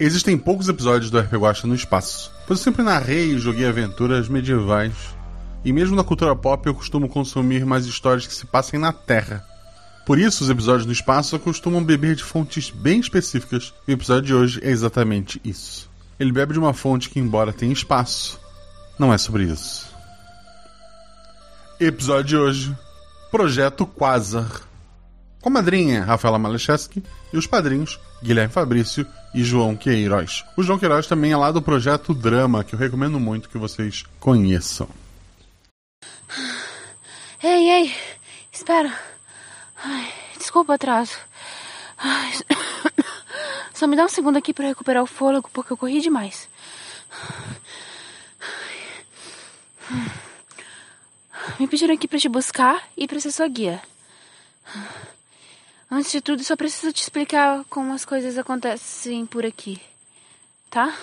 Existem poucos episódios do RPG Guacha no espaço, pois eu sempre narrei e joguei aventuras medievais. E mesmo na cultura pop eu costumo consumir mais histórias que se passem na Terra. Por isso, os episódios no espaço costumam beber de fontes bem específicas, e o episódio de hoje é exatamente isso. Ele bebe de uma fonte que, embora tenha espaço, não é sobre isso. Episódio de hoje: Projeto Quasar. Com a madrinha Rafaela Malecheski e os padrinhos Guilherme Fabrício e João Queiroz. O João Queiroz também é lá do projeto Drama, que eu recomendo muito que vocês conheçam. Ei, ei, espera. Ai, desculpa o atraso. Ai, só me dá um segundo aqui para recuperar o fôlego, porque eu corri demais. Me pediram aqui para te buscar e para ser sua guia. Antes de tudo, só preciso te explicar como as coisas acontecem por aqui, tá?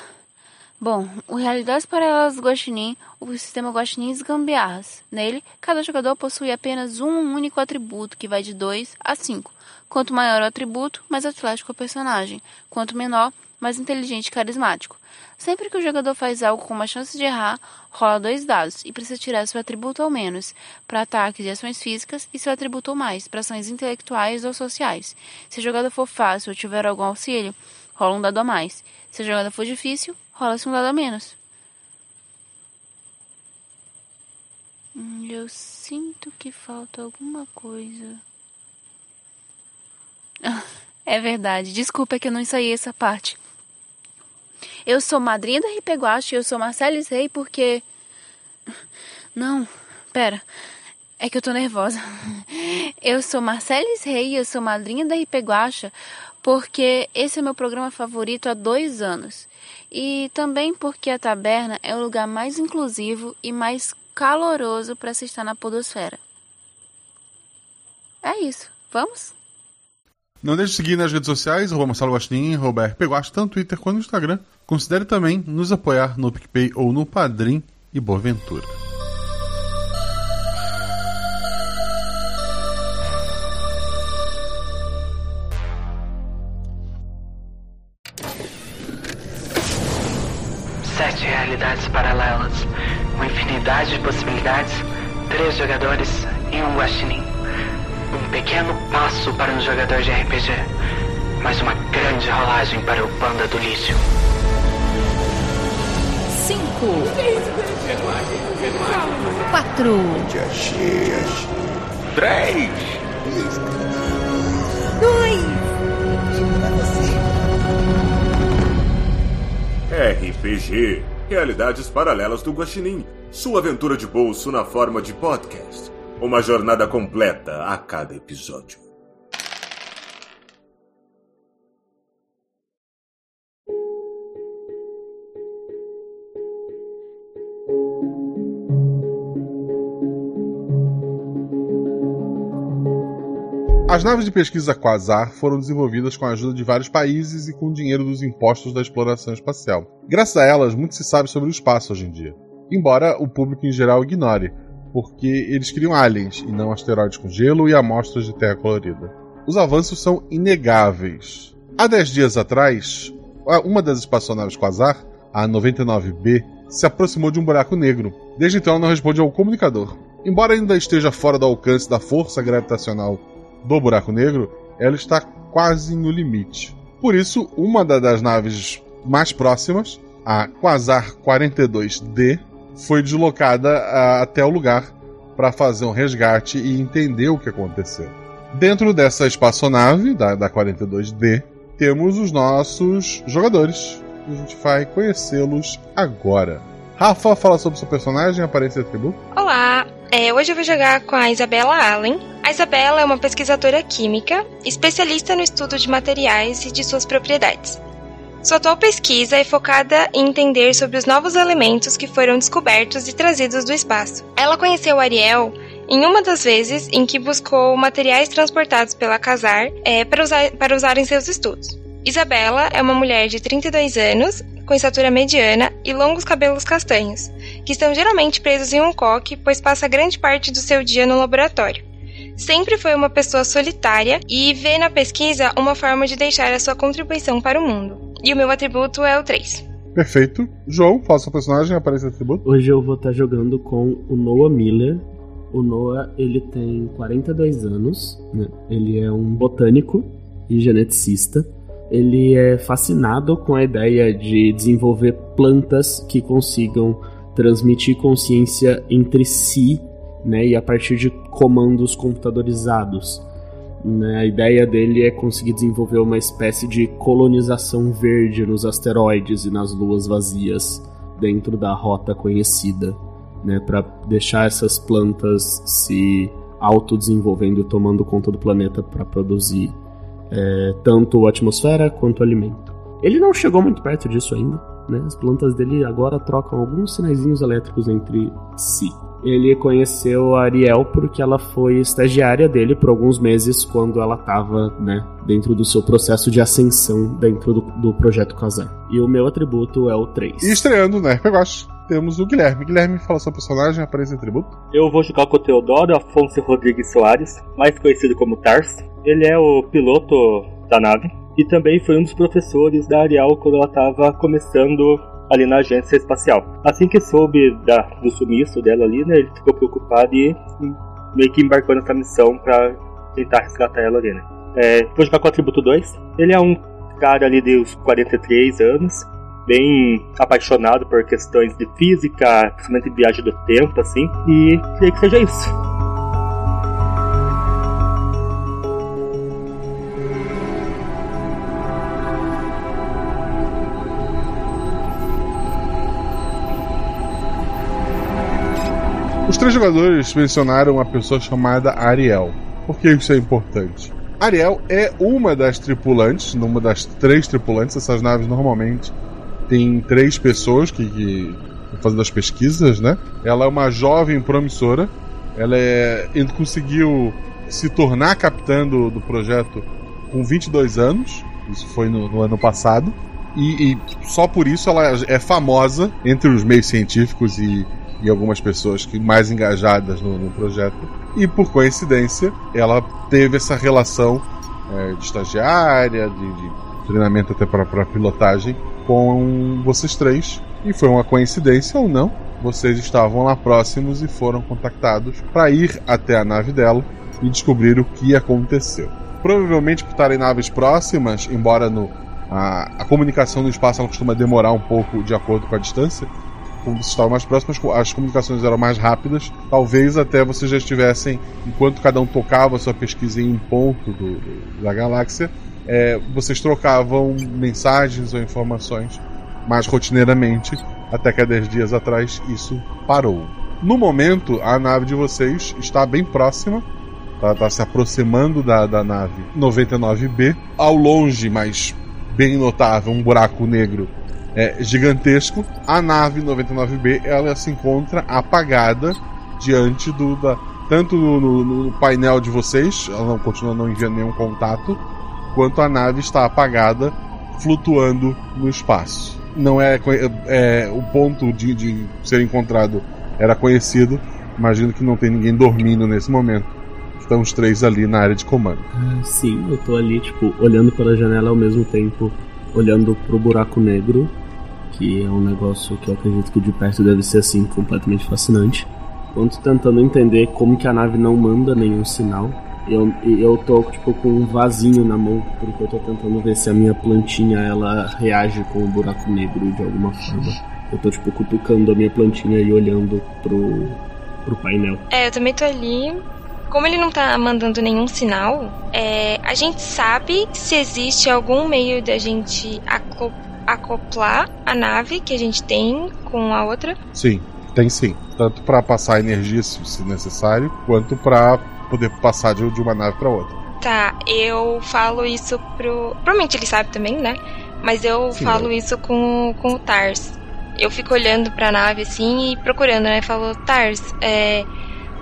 Bom, o Realidades Paralelas Guaxinim, o sistema Guaxinim Gambiarras. Nele, cada jogador possui apenas um único atributo, que vai de 2 a 5. Quanto maior o atributo, mais atlético o personagem. Quanto menor, mais inteligente e carismático. Sempre que o jogador faz algo com uma chance de errar, rola dois dados e precisa tirar seu atributo ao menos para ataques e ações físicas e seu atributo ao mais para ações intelectuais ou sociais. Se o jogador for fácil ou tiver algum auxílio, rola um dado a mais. Se a jogada for difícil, rola-se um dado a menos. Hum, eu sinto que falta alguma coisa. É verdade. Desculpa que eu não ensaiei essa parte. Eu sou madrinha da RP Guache, eu sou Marcelis Rei porque... Não, pera. É que eu tô nervosa. Eu sou Marcelis Rei, eu sou madrinha da RP Guacha porque esse é meu programa favorito há dois anos. E também porque a taberna é o lugar mais inclusivo e mais caloroso para se estar na podosfera. É isso. Vamos? Não deixe de seguir nas redes sociais, arroba Marcelo Guaxinim, arroba RPGuax, tanto no Twitter quanto no Instagram. Considere também nos apoiar no PicPay ou no Padrim e boa ventura. Sete realidades paralelas, uma infinidade de possibilidades, três jogadores e um guaxinim. Um pequeno passo para um jogador de RPG, mas uma grande rolagem para o panda do lixo. Cinco. Quatro. Três. Dois. RPG Realidades Paralelas do Guaxinim. Sua aventura de bolso na forma de podcast. Uma jornada completa a cada episódio. As naves de pesquisa Quasar foram desenvolvidas com a ajuda de vários países e com o dinheiro dos impostos da exploração espacial. Graças a elas, muito se sabe sobre o espaço hoje em dia. Embora o público em geral ignore, porque eles criam aliens e não asteroides com gelo e amostras de terra colorida. Os avanços são inegáveis. Há 10 dias atrás, uma das espaçonaves Quasar, a 99B, se aproximou de um buraco negro. Desde então, não responde ao comunicador. Embora ainda esteja fora do alcance da força gravitacional do buraco negro, ela está quase no limite. Por isso, uma das naves mais próximas, a Quasar 42D, foi deslocada a, até o lugar para fazer um resgate e entender o que aconteceu. Dentro dessa espaçonave, da, da 42D, temos os nossos jogadores. A gente vai conhecê-los agora. Rafa, fala sobre seu personagem, aparência e atributo. Olá, é, hoje eu vou jogar com a Isabela Allen. A Isabela é uma pesquisadora química, especialista no estudo de materiais e de suas propriedades. Sua atual pesquisa é focada em entender sobre os novos elementos que foram descobertos e trazidos do espaço. Ela conheceu Ariel em uma das vezes em que buscou materiais transportados pela Casar é, para, usar, para usar em seus estudos. Isabela é uma mulher de 32 anos, com estatura mediana e longos cabelos castanhos, que estão geralmente presos em um coque, pois passa grande parte do seu dia no laboratório. Sempre foi uma pessoa solitária e vê na pesquisa uma forma de deixar a sua contribuição para o mundo. E o meu atributo é o 3. Perfeito. João, faça o personagem, aparece o atributo. Hoje eu vou estar jogando com o Noah Miller. O Noah, ele tem 42 anos, né? Ele é um botânico e geneticista. Ele é fascinado com a ideia de desenvolver plantas que consigam transmitir consciência entre si, né? E a partir de comandos computadorizados. Né? A ideia dele é conseguir desenvolver uma espécie de colonização verde nos asteroides e nas luas vazias dentro da rota conhecida, né? para deixar essas plantas se autodesenvolvendo e tomando conta do planeta para produzir é, tanto atmosfera quanto alimento. Ele não chegou muito perto disso ainda, né? As plantas dele agora trocam alguns sinaizinhos elétricos entre si ele conheceu a Ariel porque ela foi estagiária dele por alguns meses quando ela estava, né, dentro do seu processo de ascensão dentro do, do projeto Kazan. E o meu atributo é o 3. E estreando no RPG, temos o Guilherme. Guilherme, fala seu personagem, aparece em atributo. Eu vou jogar com o Teodoro Afonso Rodrigues Soares, mais conhecido como Tars. Ele é o piloto da nave e também foi um dos professores da Ariel quando ela estava começando ali na agência espacial. Assim que soube da, do sumiço dela ali, né, ele ficou preocupado e meio que embarcou nessa missão para tentar resgatar ela ali, né. É, vou jogar com o atributo 2. Ele é um cara ali de uns 43 anos, bem apaixonado por questões de física, principalmente viagem do tempo, assim, e queria que seja isso. Os três jogadores mencionaram uma pessoa chamada Ariel. Por que isso é importante? Ariel é uma das tripulantes, uma das três tripulantes. Essas naves normalmente têm três pessoas que, que fazendo as pesquisas, né? Ela é uma jovem promissora. Ela é, conseguiu se tornar capitã do, do projeto com 22 anos. Isso foi no, no ano passado. E, e, só por isso ela é famosa entre os meios científicos e e algumas pessoas que mais engajadas no, no projeto. E por coincidência, ela teve essa relação é, de estagiária, de, de treinamento até para pilotagem com vocês três. E foi uma coincidência ou não, vocês estavam lá próximos e foram contactados para ir até a nave dela e descobrir o que aconteceu. Provavelmente por estarem naves próximas, embora no, a, a comunicação no espaço ela costuma demorar um pouco de acordo com a distância, vocês estavam mais próximos, as comunicações eram mais rápidas. Talvez até vocês já estivessem, enquanto cada um tocava sua pesquisa em um ponto do, do, da galáxia, é, vocês trocavam mensagens ou informações mais rotineiramente, até que há 10 dias atrás isso parou. No momento, a nave de vocês está bem próxima, está tá se aproximando da, da nave 99B. Ao longe, mas bem notável, um buraco negro é, gigantesco. A nave 99B ela se encontra apagada diante do da, tanto no, no, no, painel de vocês, ela não continua não enviando nenhum contato, quanto a nave está apagada, flutuando no espaço. Não é, é o ponto de, de ser encontrado era conhecido. Imagino que não tem ninguém dormindo nesse momento. Estão os três ali na área de comando. Ah, sim, eu tô ali, tipo, olhando pela janela ao mesmo tempo, olhando pro buraco negro que é um negócio que eu acredito que de perto deve ser assim completamente fascinante. Quanto tentando entender como que a nave não manda nenhum sinal. Eu, eu tô tipo com um vasinho na mão, porque eu tô tentando ver se a minha plantinha ela reage com o buraco negro de alguma forma. Eu tô tipo cutucando a minha plantinha e olhando pro, pro painel. É, eu também tô ali. Como ele não tá mandando nenhum sinal, é, a gente sabe se existe algum meio da gente acoplar acoplar a nave que a gente tem com a outra? Sim, tem sim. Tanto para passar energia se necessário, quanto para poder passar de uma nave para outra. Tá, eu falo isso pro. Provavelmente ele sabe também, né? Mas eu sim, falo eu... isso com, com o Tars. Eu fico olhando pra nave assim e procurando, né? Falo, Tars, é.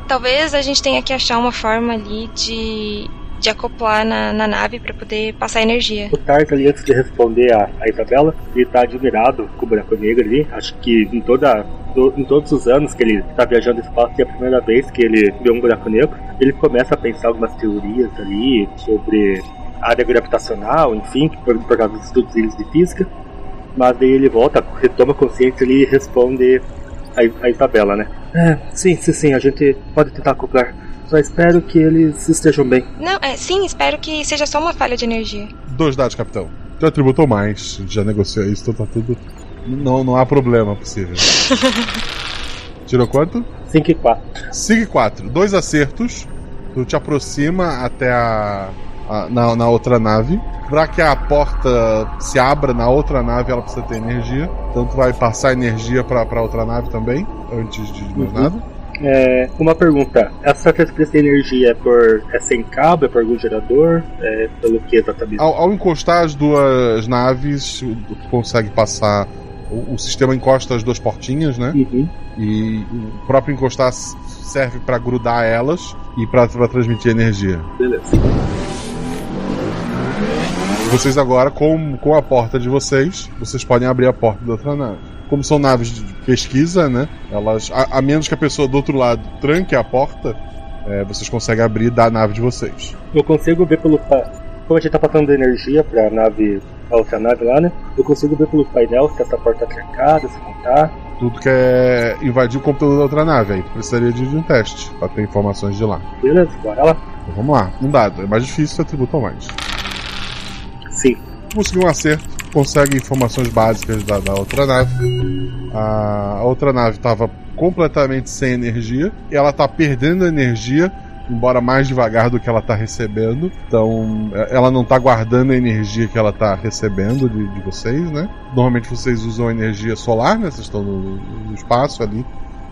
Talvez a gente tenha que achar uma forma ali de de acoplar na, na nave para poder passar energia. O Tart ali, antes de responder a, a Isabela, ele tá admirado com o buraco negro ali. Acho que em toda em todos os anos que ele tá viajando no espaço, e é a primeira vez que ele vê um buraco negro, ele começa a pensar algumas teorias ali sobre área gravitacional, enfim, por, por causa dos estudos deles de física. Mas daí ele volta, retoma consciência ali e responde a, a Isabela, né? É, sim, sim, sim, a gente pode tentar acoplar. Só espero que eles estejam bem. Não, é, sim, espero que seja só uma falha de energia. Dois dados, capitão. Já tributou mais, já negociou isso, então tá tudo. Não, não há problema possível. Tirou quanto? 5 e 4. 5 e 4. Dois acertos. Tu te aproxima até a. a- na, na outra nave. Pra que a porta se abra na outra nave, ela precisa ter energia. Então tu vai passar energia pra, pra outra nave também, antes de mais Uhum. nada. É, uma pergunta: essa transferência de energia é por. é sem cabo, é por algum gerador? É pelo que exatamente? Ao, ao encostar as duas naves, tu consegue passar. O, o sistema encosta as duas portinhas, né? Uhum. E o próprio encostar serve pra grudar elas e pra transmitir energia. Beleza. Vocês agora, com, com a porta de vocês, vocês podem abrir a porta da outra nave. Como são naves de pesquisa, né? Elas. A, a menos que a pessoa do outro lado tranque a porta, é, vocês conseguem abrir da nave de vocês. Eu consigo ver pelo. Como a gente tá passando energia pra nave. a outra nave lá, né? Eu consigo ver pelo painel se essa porta tá trancada, se não tá. Tudo que é invadir o computador da outra nave. Aí tu precisaria de, um teste pra ter informações de lá. Beleza, bora lá. Então vamos lá. Um dado. É mais difícil, atributo mais. Sim. Conseguiu um acerto. Consegue informações básicas da, da outra nave. A, outra nave estava completamente sem energia. Ela está perdendo energia. Embora mais devagar do que ela está recebendo. Então, é- ela não está guardando a energia que ela está recebendo de, de vocês, né? Normalmente vocês usam energia solar, né? Vocês estão no, no espaço ali.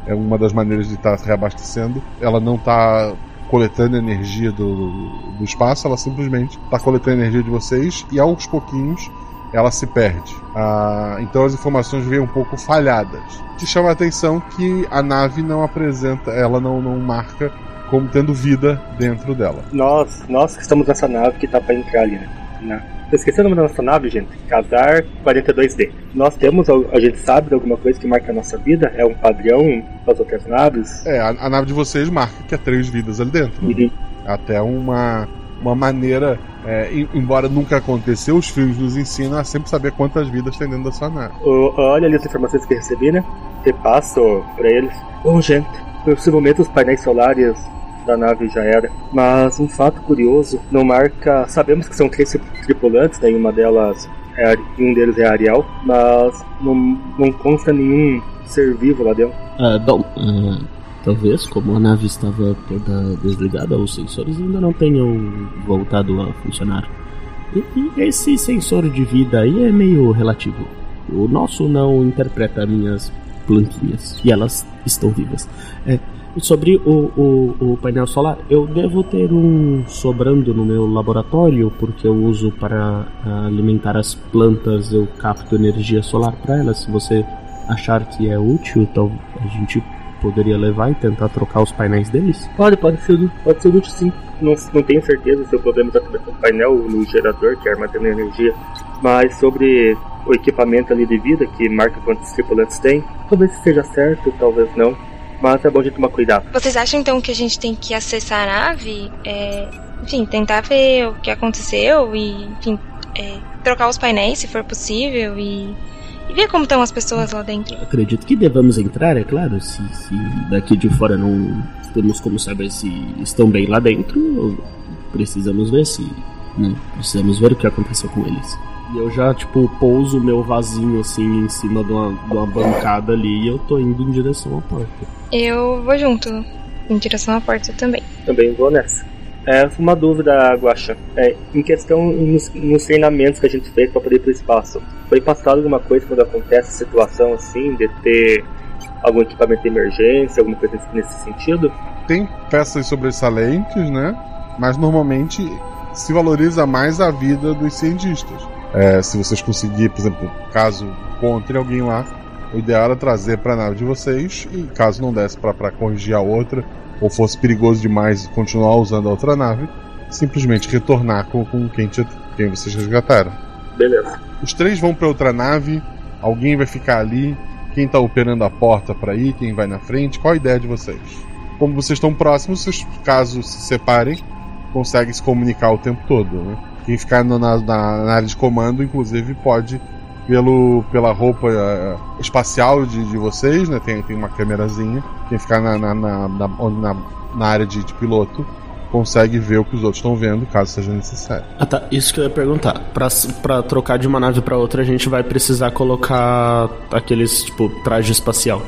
É uma das maneiras de estar se reabastecendo. Ela não está coletando energia do, do espaço, ela simplesmente está coletando energia de vocês e aos pouquinhos ela se perde. Ah, então as informações vêm um pouco falhadas. Te chama a atenção que a nave não apresenta, ela não, não marca como tendo vida dentro dela. Nós, nós que estamos nessa nave que tá pra entrar ali, né? Na... Eu esqueci o nome da nossa nave, gente. Casar 42D. Nós temos, a gente sabe de alguma coisa que marca a nossa vida? É um padrão das outras naves? É, a, a nave de vocês marca que há três vidas ali dentro. né? Uhum. Até uma, uma maneira, é, em- embora nunca aconteceu, os filmes nos ensinam a sempre saber quantas vidas tem dentro da sua nave. Olha ali as informações que eu recebi, né? Repasso pra eles. Bom, gente, possivelmente os painéis solares da nave já era. Mas um fato curioso, não marca. Sabemos que são três tripulantes, né? E uma delas é, um deles é Ariel, mas não, não consta nenhum ser vivo lá dentro. Ah, bom, ah, talvez, como a nave estava toda desligada, os sensores ainda não tenham voltado a funcionar. E, e esse sensor de vida aí é meio relativo. O nosso não interpreta minhas plantinhas. E elas estão vivas. É, sobre o, o, o painel solar, eu devo ter um sobrando no meu laboratório, porque eu uso para ah, alimentar as plantas, eu capto energia solar para elas. Se você achar que é útil, então a gente poderia levar e tentar trocar os painéis deles? Pode, pode ser, pode ser útil sim. Não, não tenho certeza se o problema está com o painel no gerador que armazena energia, mas sobre o equipamento ali de vida que marca quantos tripulantes tem, talvez seja certo, talvez não. Mas é bom a gente tomar cuidado. Vocês acham então que a gente tem que acessar a nave? É, enfim, tentar ver o que aconteceu e, enfim, é, trocar os painéis se for possível e, e ver como estão as pessoas lá dentro. Acredito que devamos entrar, é claro. Se, se daqui de fora não temos como saber se estão bem lá dentro, precisamos ver se. Né, precisamos ver o que aconteceu com eles. E eu já, tipo, pouso o meu vasinho assim em cima de uma, de uma bancada ali e eu tô indo em direção à porta. Eu vou junto, em direção à porta também. Também vou nessa. É uma dúvida, Guaxa. É, em questão nos, nos treinamentos que a gente fez para poder ir pro espaço, foi passado alguma coisa quando acontece situação assim, de ter algum equipamento de emergência, alguma coisa nesse sentido? Tem peças sobressalentes, né? Mas normalmente se valoriza mais a vida dos cientistas. É, se vocês conseguirem, por exemplo, caso encontre alguém lá, o ideal era trazer para a nave de vocês e caso não desse para corrigir a outra ou fosse perigoso demais continuar usando a outra nave, simplesmente retornar com, com quem, te, quem vocês resgataram. Beleza. Os três vão para outra nave, alguém vai ficar ali Quem tá operando a porta para ir, quem vai na frente? Qual a ideia de vocês? Como vocês estão próximos, vocês, caso se separem, conseguem se comunicar o tempo todo, né? Quem ficar na, na, na área de comando, inclusive, pode pelo, pela roupa uh, espacial de, de, vocês, né? Tem, tem uma câmerazinha. Quem ficar na, na, na, na, na área de, de, piloto consegue ver o que os outros estão vendo, caso seja necessário. Ah tá, isso que eu ia perguntar. Pra, pra trocar de uma nave para outra, a gente vai precisar colocar aqueles, tipo, traje espacial.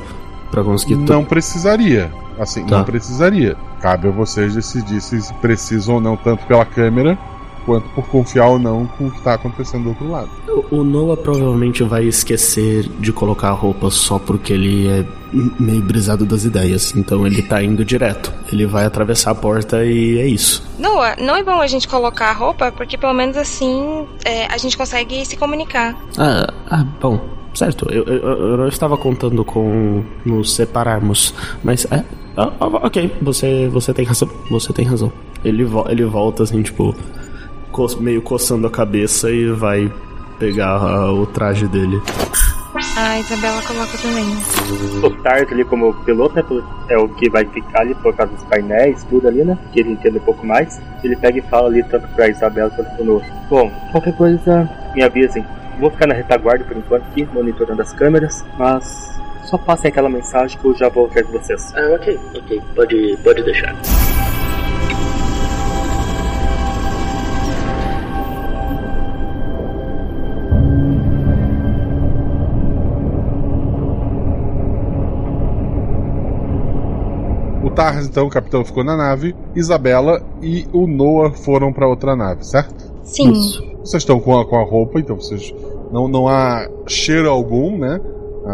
Pra conseguir. Não precisaria. Assim, tá. não precisaria. Cabe a vocês decidir se precisam ou não, tanto pela câmera quanto por confiar ou não com o que está acontecendo do outro lado. O Noah provavelmente vai esquecer de colocar a roupa só porque ele é meio brisado das ideias, então ele tá indo direto. Ele vai atravessar a porta e é isso. Noah, não é bom a gente colocar a roupa porque pelo menos assim é, a gente consegue se comunicar. Ah, ah bom. Certo, eu, eu, eu não estava contando com nos separarmos, mas é. Ah, ok, você, você tem razão, você tem razão. Ele, vo ele volta assim, tipo, co meio coçando a cabeça e vai pegar uh, o traje dele. A Isabela coloca também. O Tars ali como piloto, né? É o que vai ficar ali por causa dos painéis, tudo ali, né? Que ele entende um pouco mais. Ele pega e fala ali tanto pra Isabela quanto pro Noah. Bom, qualquer coisa, me avisem. Vou ficar na retaguarda por enquanto aqui, monitorando as câmeras, mas só passem aquela mensagem que eu já vou atrás de vocês. Ah, ok, ok. Pode, pode deixar. Tars, então, o capitão ficou na nave, Isabela e o Noah foram para outra nave, certo? Sim. Isso. Vocês estão com a, com a roupa, então vocês. Não, não há cheiro algum, né?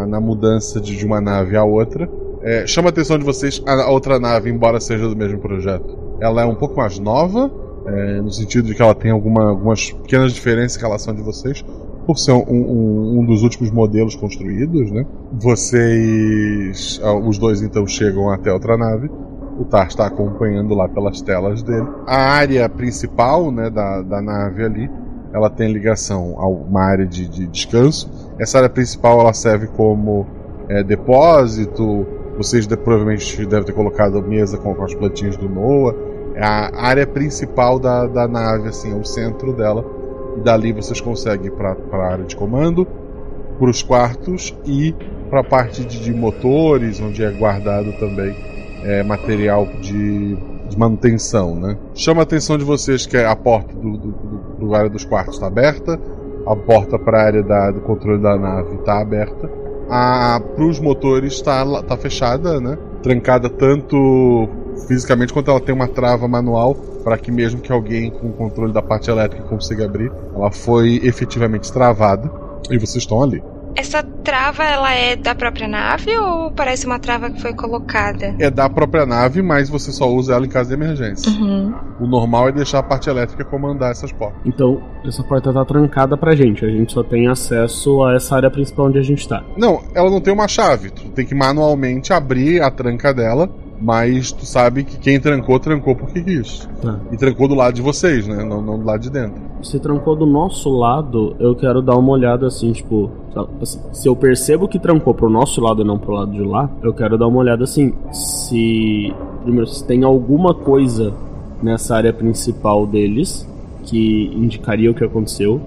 Na mudança de, de uma nave à outra. É, chama a atenção de vocês a, a, outra nave, embora seja do mesmo projeto. Ela é um pouco mais nova, é, no sentido de que ela tem alguma, algumas pequenas diferenças em relação de vocês, por ser um, um, um, dos últimos modelos construídos, né? Vocês, ah, os dois então chegam até outra nave. O Tar está acompanhando lá pelas telas dele. A área principal, né, da, da nave ali, ela tem ligação a uma área de, de descanso. Essa área principal ela serve como é, depósito. Vocês de, provavelmente devem ter colocado a mesa com, com as plantinhas do Noah. A área principal da, da nave, assim, é o centro dela dali vocês conseguem para a área de comando, para os quartos e para a parte de, de, motores, onde é guardado também é, material de, de, manutenção. Né? Chama a atenção de vocês que a porta do, do, do, do área dos quartos está aberta, a porta para a área da, do controle da nave está aberta, para os motores está tá fechada, né? trancada tanto fisicamente quanto ela tem uma trava manual para que mesmo que alguém com o controle da parte elétrica consiga abrir, ela foi efetivamente travada e vocês estão ali. Essa trava ela é da própria nave ou parece uma trava que foi colocada? É da própria nave, mas você só usa ela em caso de emergência. Uhum. O normal é deixar a parte elétrica comandar essas portas. Então, essa porta tá trancada pra gente. A gente só tem acesso a essa área principal onde a gente tá. Não, ela não tem uma chave. Tu tem que manualmente abrir a tranca dela mas tu sabe que quem trancou, trancou porque quis. Ah. E trancou do lado de vocês, né? Não, não do lado de dentro. Se trancou do nosso lado, eu quero dar uma olhada assim, tipo. Se eu percebo que trancou pro nosso lado e não pro lado de lá, eu quero dar uma olhada assim. Se. Primeiro, se tem alguma coisa nessa área principal deles que indicaria o que aconteceu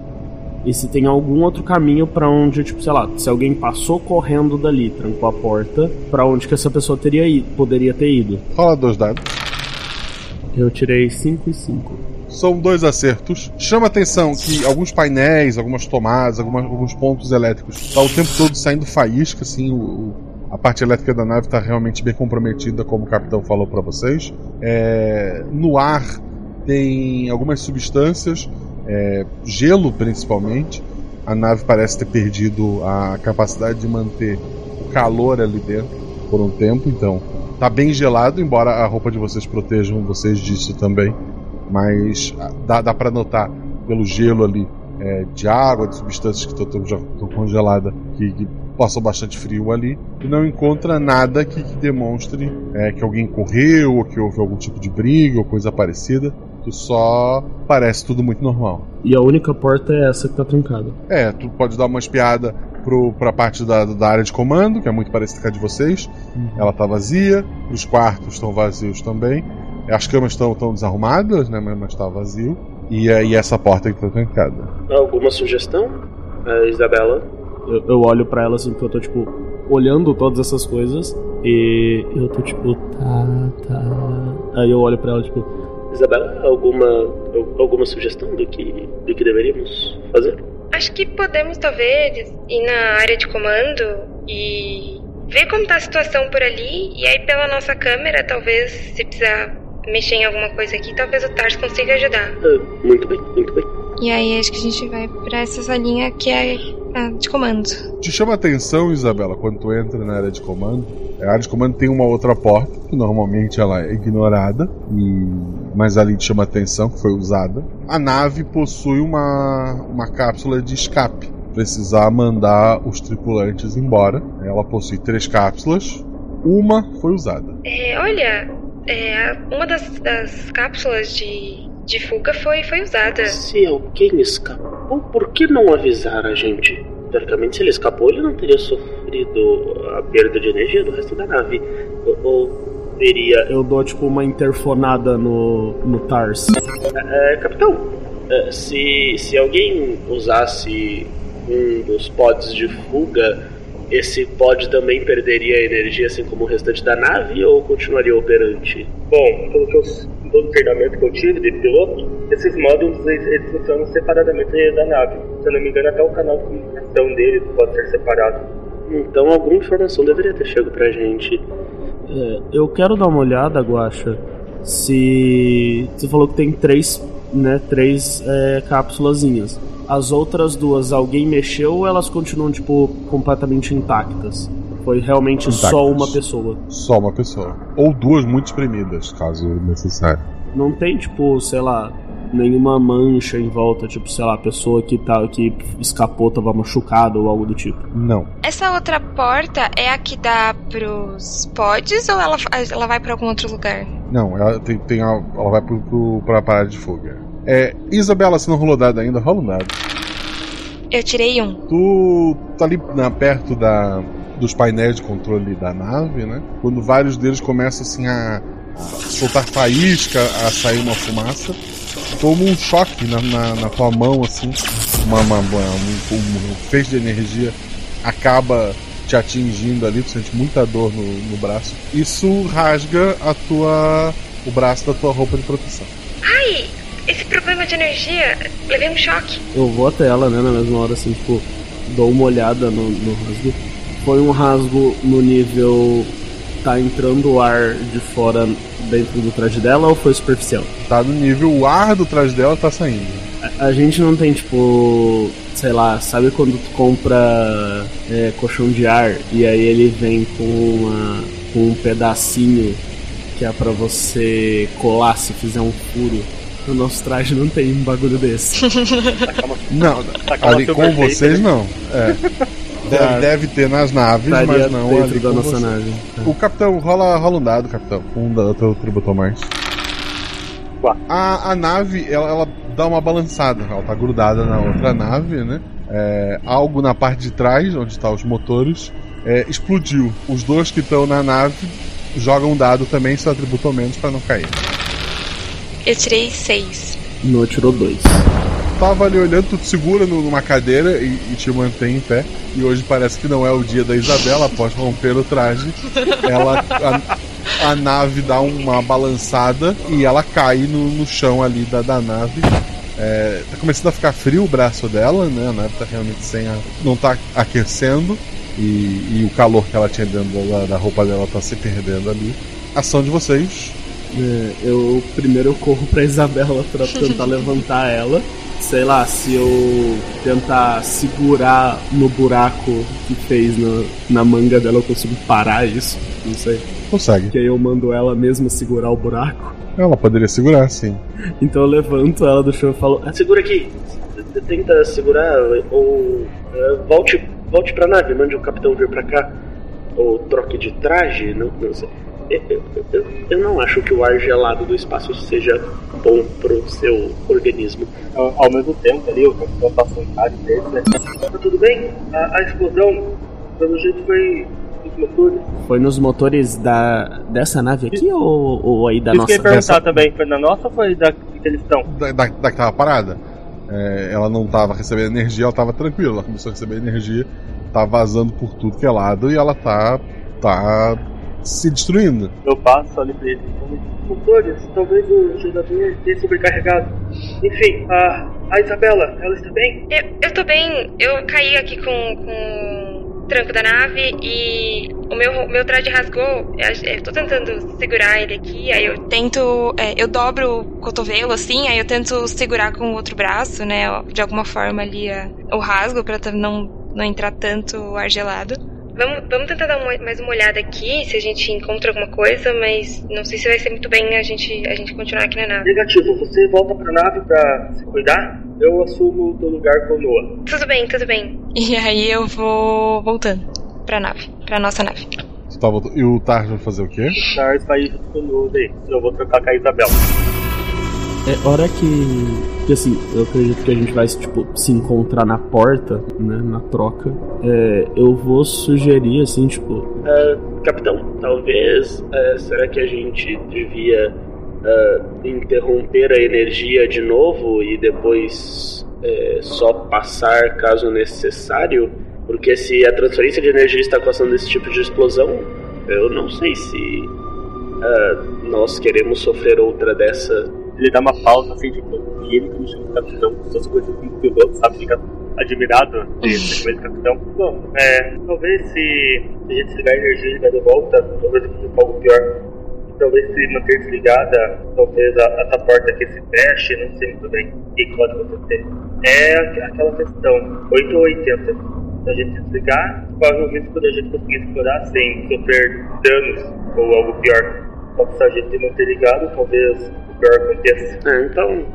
e se tem algum outro caminho para onde, tipo, sei lá, se alguém passou correndo dali, trancou a porta, para onde que essa pessoa teria ido, poderia ter ido. Rola dois dados. Eu tirei 5 e 5. São dois acertos. Chama atenção que alguns painéis, algumas tomadas, algumas, alguns pontos elétricos, tá o tempo todo saindo faísca, assim, o, a parte elétrica da nave está realmente bem comprometida, como o capitão falou para vocês. É, no ar tem algumas substâncias é, gelo principalmente. A nave parece ter perdido a capacidade de manter o calor ali dentro por um tempo, então tá bem gelado, embora a roupa de vocês protejam vocês disso também. Mas ah, dá, dá para notar pelo gelo ali é, de água, de substâncias que estão congeladas, que, que passam bastante frio ali, e não encontra nada que, que demonstre é, que alguém correu, ou que houve algum tipo de briga ou coisa parecida. Tu só parece tudo muito normal. E a única porta é essa que tá trancada. É, tu pode dar uma espiada pro, pra parte da, da área de comando, que é muito parecida com a de vocês. Ela tá vazia, os quartos estão vazios também. As camas estão tão desarrumadas, né? Mas, tá vazio. E aí essa porta que tá trancada. Alguma sugestão, uh, Isabela? Eu, eu olho pra ela assim, porque eu tô, tipo, olhando todas essas coisas. E eu tô, tipo, tá, tá. Aí eu olho pra ela, tipo, Isabela, alguma, al- alguma sugestão do que, do que deveríamos fazer? Acho que podemos talvez ir na área de comando e ver como tá a situação por ali. E aí pela nossa câmera, talvez se precisar mexer em alguma coisa aqui, talvez o Tars consiga ajudar. Ah, muito bem, muito bem. E aí acho que a gente vai pra essa salinha que é a de comando. Te chama a atenção, Isabela, quando tu entra na área de comando. A área de comando tem uma outra porta, que normalmente ela é ignorada, e... mas ali te chama a atenção, que foi usada. A nave possui uma, uma cápsula de escape. Precisar mandar os tripulantes embora. Ela possui três cápsulas. Uma foi usada. É, olha, é, uma das, das cápsulas de, de fuga foi, foi usada. Se alguém escapou, por que não avisar a gente? Teoricamente, se ele escapou, ele não teria sofrido a perda de energia do resto da nave. Ou, ou teria. eu dou, tipo, uma interfonada no, no Tars. É, capitão, é, se, se alguém usasse um dos pods de fuga, esse pod também perderia energia, assim como o restante da nave, ou continuaria operante? Bom, pelo que eu, todo o treinamento que eu tive de piloto, esses módulos eles, eles funcionam separadamente da nave. Se eu não me engano, até o canal de comunicação deles pode ser separado. Então, alguma informação deveria ter chegado pra gente. É, eu quero dar uma olhada, Guacha, se. Você falou que tem três, né? Três é, cápsulazinhas. As outras duas, alguém mexeu ou elas continuam, tipo, completamente intactas? Foi realmente só Intactas. uma pessoa. Só uma pessoa. Ou duas muito espremidas, caso necessário. Não tem, tipo, sei lá, nenhuma mancha em volta, tipo, sei lá, a pessoa que, tá, que escapou tava machucada ou algo do tipo. Não. Essa outra porta é a que dá pros pods ou ela, ela vai pra algum outro lugar? Não, ela tem, tem a- ela vai pro, pro, pra parada de fuga. É, Isabela, você não rolou dado ainda? Rola um dado. Eu tirei um. Tu tá ali na, perto da, dos painéis de controle da nave, né? Quando vários deles começam assim a, a soltar faísca, a sair uma fumaça, toma um choque na, na, na tua mão, assim, uma, uma, uma- um, um feixe de energia acaba te atingindo ali, tu sente muita dor no, no braço. Isso rasga a tua. o braço da tua roupa de proteção. Ai, esse problema de energia, levei um choque. Eu vou até ela, né, na mesma hora, assim, tipo, dou uma olhada no, no rasgo. Foi um rasgo no nível. Tá entrando o ar de fora dentro do traje dela ou foi superficial? Tá no nível, o ar do trás dela tá saindo. A, a gente não tem, tipo, sei lá, sabe quando tu compra é, colchão de ar e aí ele vem com, uma, com um pedacinho que é pra você colar se fizer um furo? O nosso traje não tem um bagulho desse. Não, ali com feita, vocês né? não. É. Deve, Tá. deve ter nas naves, mas não dentro ali da com nossa vocês. nave. O capitão, rola, rola um dado, capitão. Um da outro tributou mais. A, a nave, ela, ela dá uma balançada. Ela tá grudada na outra nave, né? É, algo na parte de trás, onde estão os motores, é, explodiu. Os dois que estão na nave jogam um dado também, só atributou menos pra não cair. Eu tirei seis. No tirou dois. Tava ali olhando, tu te segura numa cadeira e, e te mantém em pé. E hoje parece que não é o dia da Isabela, após romper o traje. Ela. A, a nave dá uma balançada e ela cai no, no chão ali da, da nave. É, tá começando a ficar frio o braço dela, né? A nave tá realmente sem a. não tá aquecendo. E, e o calor que ela tinha dentro da, da roupa dela tá se perdendo ali. Ação de vocês. É, eu primeiro eu corro pra Isabela pra tentar levantar ela. Sei lá, se eu tentar segurar no buraco que fez na, na manga dela, eu consigo parar isso. Não sei. Consegue. Que aí eu mando ela mesma segurar o buraco. Ela poderia segurar, sim. Então eu levanto ela do chão e falo: "Ah, Segura aqui. Tenta segurar ou eh, volte, volte pra nave, mande o capitão vir pra cá. Ou troque de traje, não, não sei. Eu, eu, eu não acho que o ar gelado do espaço seja bom pro seu organismo. Ao, ao mesmo tempo ali, o capitão tá sentado dele, né? Tá tudo bem? A, a explosão, pelo jeito, foi nos motores. Foi nos motores da dessa nave aqui ou, ou aí da Isso nossa? que eu ia perguntar dessa- também, foi na nossa ou foi da que eles estão? Da, da, da que tava parada. É, ela não tava recebendo energia, ela tava tranquila. Ela começou a receber energia, tá vazando por tudo que é lado e ela tá. tá se destruindo. Eu passo ali pra. Motores, talvez o gerador tenha sobrecarregado. Enfim, a, a Isabela, ela está bem? Eu, eu tô bem. Eu caí aqui com, com o tranco da nave e o meu, meu traje rasgou. Eu, eu tô tentando segurar ele aqui, aí eu tento. é, eu dobro o cotovelo assim, aí eu tento segurar com o outro braço, né? De alguma forma ali a- o rasgo pra não, não entrar tanto ar gelado. Vamos, vamos tentar dar uma- mais uma olhada aqui, se a gente encontra alguma coisa, mas não sei se vai ser muito bem a gente, a gente continuar aqui na nave. Negativo, você volta pra nave pra se cuidar? Eu assumo o teu lugar com o Noah. Tudo bem, tudo bem. E aí eu vou voltando pra nave, pra nossa nave. Tá voltando- E o Tar vai fazer o quê? Lars vai junto com o Noah daí. Eu vou trocar com a Isabela. É hora que, que assim, eu acredito que a gente vai tipo se encontrar na porta, né, na troca. É, eu vou sugerir assim, tipo, Ah, capitão, talvez. ah, será que a gente devia ah, interromper a energia de novo e depois só passar caso necessário? Porque se a transferência de energia está causando esse tipo de explosão, eu não sei se nós queremos sofrer outra dessa. Ele dá uma pausa assim, tipo, e ele me chama de capitão, coisas assim, que o piloto, sabe, fica admirado de ser chamado de capitão. Bom, é, talvez se a gente desligar a energia e ligar de volta, talvez aconteça algo pior. Talvez se manter desligada, talvez a, essa porta aqui se feche, não sei muito bem o que pode acontecer. É aqu- aquela questão, 8 ou 80. Se a gente desligar, provavelmente quando a gente conseguir explorar sem sofrer danos ou algo pior. Só que se a gente manter ligado, talvez o pior aconteça. Ah, então,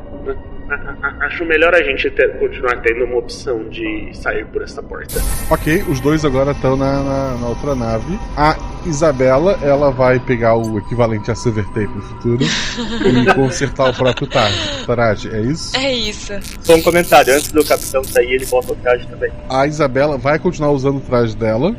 acho melhor a gente ter- continuar tendo uma opção de sair por essa porta. Ok, os dois agora estão na, na, na outra nave. A Isabela, ela vai pegar o equivalente a Silver Tape no futuro e consertar o próprio Tar. Taraj, é isso? É isso. Só um comentário, antes do capitão sair, ele volta ao traje também. A Isabela vai continuar usando o traje dela,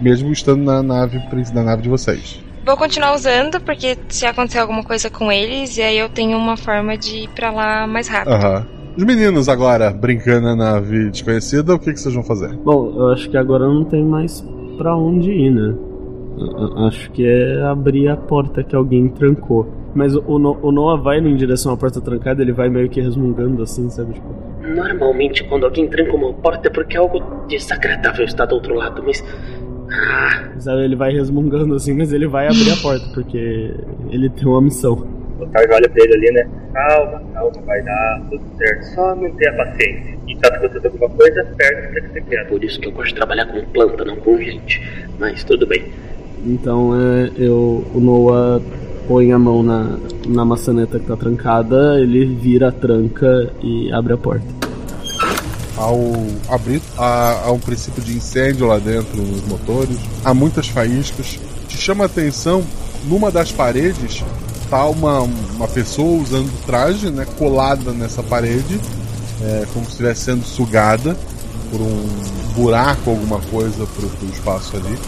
mesmo estando na nave, na nave de vocês. Vou continuar usando, porque se acontecer alguma coisa com eles, e aí eu tenho uma forma de ir pra lá mais rápido. Aham. Os meninos agora brincando na nave desconhecida, o que, que vocês vão fazer? bom, eu acho que agora não tem mais pra onde ir, né? Acho que é abrir a porta que alguém trancou. Mas o, No- o Noah vai em direção à porta trancada, ele vai meio que resmungando assim, sabe? Tipo, Normalmente, quando alguém tranca uma porta é porque algo desagradável está do outro lado, mas. Ah, sabe, ele vai resmungando assim, mas ele vai abrir a porta, porque ele tem uma missão. O Tarja olha pra ele ali, né? Calma, calma, vai dar tudo certo. Só manter a paciência. E caso aconteça alguma coisa, perde pra que você quer. por isso que eu gosto de trabalhar com planta, não com gente. Mas tudo bem. Então é, eu, o Noah põe a mão na, na maçaneta que tá trancada, ele vira a tranca e abre a porta. Ao abrir, há um princípio de incêndio lá dentro nos motores, há muitas faíscas. Te chama a atenção, numa das paredes tá uma, uma pessoa usando traje, né, colada nessa parede, é, como se estivesse sendo sugada por um buraco, alguma coisa pro, pro espaço ali.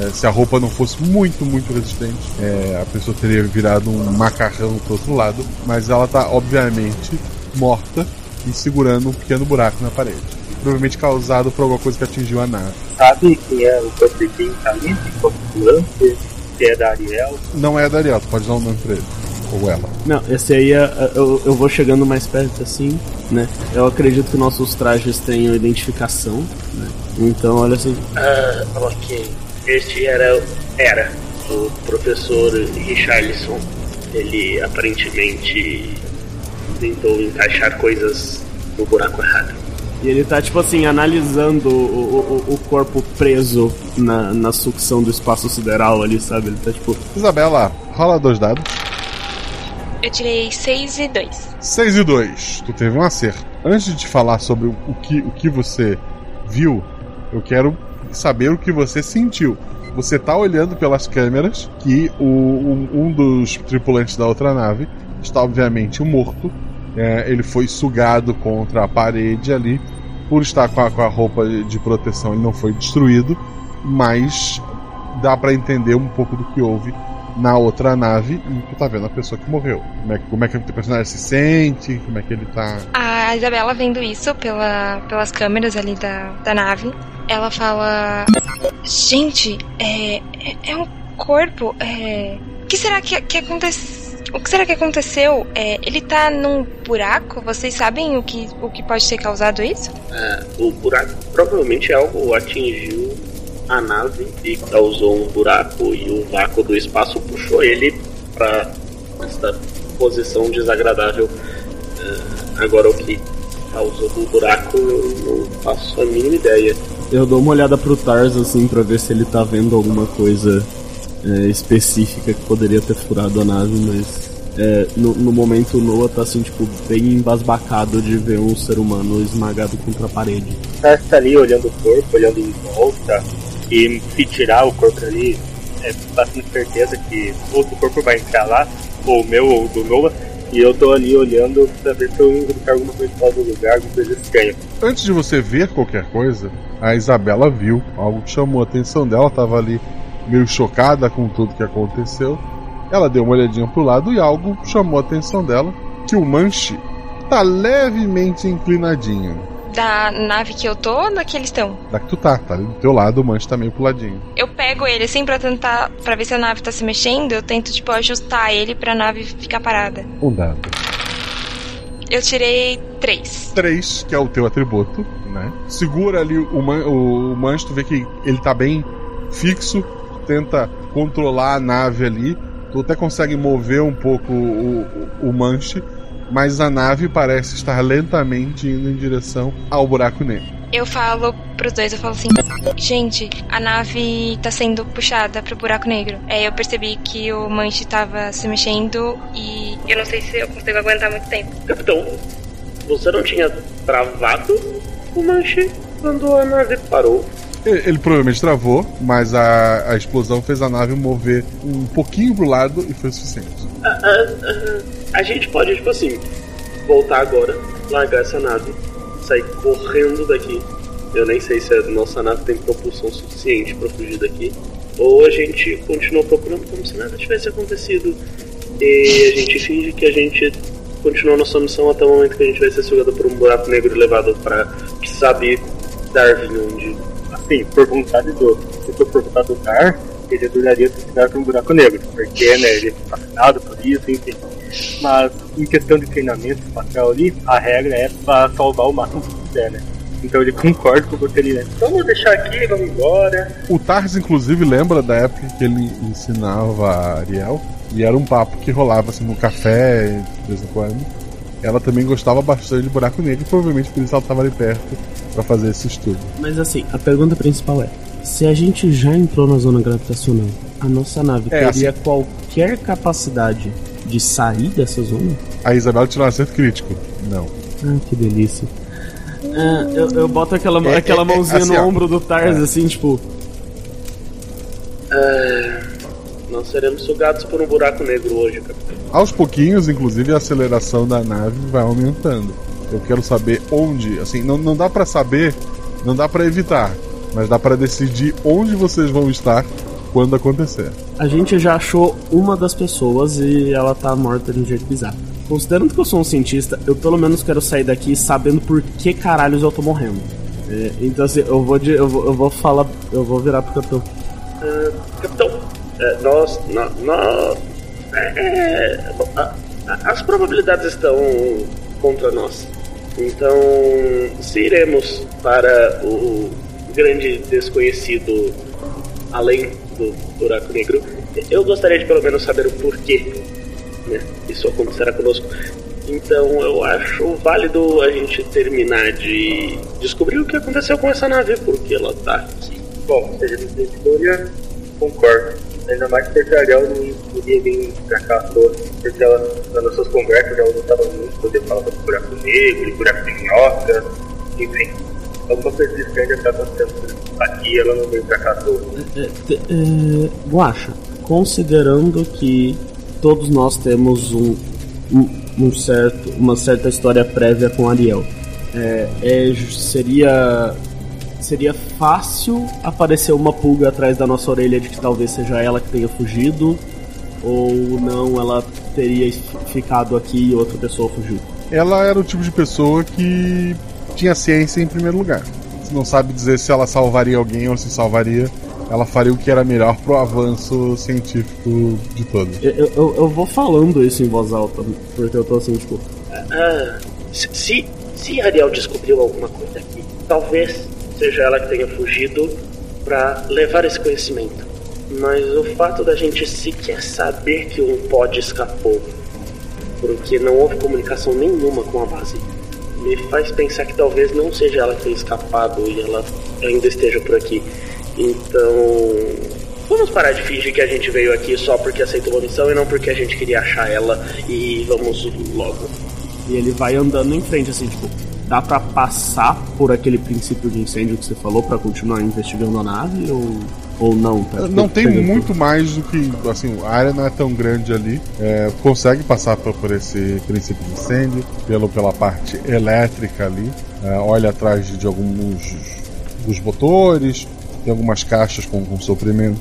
É, se a roupa não fosse muito, muito resistente, é, a pessoa teria virado um macarrão pro outro lado, mas ela tá obviamente morta e segurando um pequeno buraco na parede. Provavelmente causado por alguma coisa que atingiu a nave. Sabe quem é o Patrick tá ali? Qual é o lance? Se é da Ariel? Não é a Dariel, tu pode dar um nome pra ele. Ou ela. Não, esse aí é, eu, eu vou chegando mais perto assim, né? Eu acredito que nossos trajes tenham identificação, né? Então, olha assim. Ah, ok. Este era, era o professor Richarlison. Ele aparentemente tentou encaixar coisas no buraco errado. E ele tá, tipo assim, analisando o, o, o corpo preso na, na sucção do espaço sideral ali, sabe? Ele tá tipo. Isabela, rola dois dados. Eu tirei 6 e 2. 6 e 2. Tu teve um acerto. Antes de falar sobre o, o que, o que você viu, eu quero saber o que você sentiu. Você tá olhando pelas câmeras que o, um, um dos tripulantes da outra nave está obviamente morto. É, ele foi sugado contra a parede ali. Por estar com a, com a roupa de proteção, ele não foi destruído, mas dá para entender um pouco do que houve na outra nave e tu tá vendo a pessoa que morreu. Como é, como é que o personagem se sente, como é que ele tá. A Isabela vendo isso pela, pelas câmeras ali da, da nave, ela fala: Gente, é, é, é um corpo. É... O que será que, que aconteceu? O que será que aconteceu? É, ele tá num buraco? Vocês sabem o que, o que pode ter causado isso? É, o buraco provavelmente algo atingiu a nave e causou um buraco e o vácuo do espaço puxou ele para esta posição desagradável. É, agora o que causou o buraco eu não faço a mínima ideia. Eu dou uma olhada pro Tars assim pra ver se ele tá vendo alguma coisa é, específica que poderia ter furado a nave, mas é, no, no, momento o Noah tá assim, tipo, bem embasbacado de ver um ser humano esmagado contra a parede. Tars tá ali olhando o corpo, olhando em volta, e se tirar o corpo ali, é bastante certeza que ou o corpo vai entrar lá, ou o meu ou do Noah, e eu tô ali olhando pra ver se eu encontrar alguma coisa fora do lugar, alguma coisa estranha. Antes de você ver qualquer coisa, a Isabela viu algo que chamou a atenção dela, tava ali meio chocada com tudo que aconteceu. Ela deu uma olhadinha pro lado e algo chamou a atenção dela, que o manche tá levemente inclinadinho da nave que eu tô ou da que eles estão? Da que tu tá, tá ali do teu lado, o manche tá meio puladinho. Eu pego ele assim pra tentar, pra ver se a nave tá se mexendo, eu tento, tipo, ajustar ele pra nave ficar parada. Um dado. Eu tirei três. Três, que é o teu atributo, né? Segura ali o, man, o, o manche, tu vê que ele tá bem fixo, tenta controlar a nave ali, tu até consegue mover um pouco o, o, o manche, mas a nave parece estar lentamente indo em direção ao buraco negro. Eu falo pros dois, eu falo assim, gente, a nave tá sendo puxada pro buraco negro. É, eu percebi que o manche tava se mexendo e eu não sei se eu consigo aguentar muito tempo. Capitão, você não tinha travado o manche quando a nave parou? Ele, ele, provavelmente travou, mas a, a, explosão fez a nave mover um pouquinho pro lado e foi o suficiente. A, a, a gente pode, tipo assim, voltar agora, largar essa nave, sair correndo daqui. Eu nem sei se a nossa nave tem propulsão suficiente para fugir daqui. Ou a gente continua procurando como se nada tivesse acontecido. E a gente finge que a gente continua nossa missão até o momento que a gente vai ser sugado por um buraco negro e levado para sabe Darwin, onde assim, por vontade do. Se for por vontade do Dar, ele adoraria ter ficado com um buraco negro, porque né, ele é fascinado por isso, enfim. Mas em questão de treinamento espacial ali, a regra é para salvar o máximo que puder, né? Então ele concorda com você ali, né? Vamos deixar aqui, vamos embora. O Tars, inclusive, lembra da época que ele ensinava a Ariel. E era um papo que rolava assim no café de vez em quando. Ela também gostava bastante de buraco negro, e provavelmente por isso ela estava ali perto para fazer esse estudo. Mas assim, a pergunta principal é: se a gente já entrou na zona gravitacional, a nossa nave é, teria assim, qualquer capacidade de sair dessa zona? A Isabela tirou um acerto crítico. Não. Ah, que delícia. Ah, eu, eu boto aquela, é, aquela é, é mãozinha assim, no ombro do Tars, é. assim, tipo. Uh, nós seremos sugados por um buraco negro hoje, capitão. Aos pouquinhos, inclusive, a aceleração da nave vai aumentando. Eu quero saber onde. Assim, não, não dá para saber, não dá para evitar, mas dá para decidir onde vocês vão estar quando acontecer. A gente já achou uma das pessoas e ela tá morta de um jeito bizarro. Considerando que eu sou um cientista, eu pelo menos quero sair daqui sabendo por que caralhos eu tô morrendo. É, então assim, eu vou, de, eu vou, eu vou falar, eu vou virar pro capitão. Uh, capitão, é, nós, nós, nós é, as probabilidades estão contra nós. Então, se iremos para o grande desconhecido além do buraco negro, eu gostaria de pelo menos saber o porquê né, isso acontecerá conosco. Então eu acho válido a gente terminar de descobrir o que aconteceu com essa nave, porque ela tá aqui. Bom, seja de escolha, concordo. Ainda mais porque a Ariel não podia vir pra cá à toa, porque ela, nas suas conversas, ela estava muito poder falar sobre buraco negro, buraco de minhoca, enfim. alguma coisa estranha tá acontecendo aqui ela não veio pra cá toda. É, é, Guacha, considerando que todos nós temos um, um, um certo, uma certa história prévia com Ariel, é, é, seria seria fácil aparecer uma pulga atrás da nossa orelha de que talvez seja ela que tenha fugido ou não ela teria ficado aqui e outra pessoa fugiu? Ela era o tipo de pessoa que tinha ciência em primeiro lugar. Você não sabe dizer se ela salvaria alguém ou se salvaria. Ela faria o que era melhor pro avanço científico de todos. Eu, eu, eu vou falando isso em voz alta, porque eu tô assim, tipo. Ah, se, se Ariel descobriu alguma coisa aqui, talvez seja ela que tenha fugido para levar esse conhecimento. Mas o fato da gente sequer saber que um pod escapou, porque não houve comunicação nenhuma com a base, me faz pensar que talvez não seja ela que tenha escapado e ela ainda esteja por aqui. Então, vamos parar de fingir que a gente veio aqui só porque aceitou a missão e não porque a gente queria achar ela e vamos logo. E ele vai andando em frente, assim, tipo, dá para passar por aquele princípio de incêndio que você falou para continuar investigando a nave ou ou não? Tá? Não tem muito mais do que. Assim, a área não é tão grande ali. É, consegue passar por, por, esse princípio de incêndio, pelo, pela parte elétrica ali. É, olha atrás de, de alguns dos motores, tem algumas caixas com, com suprimento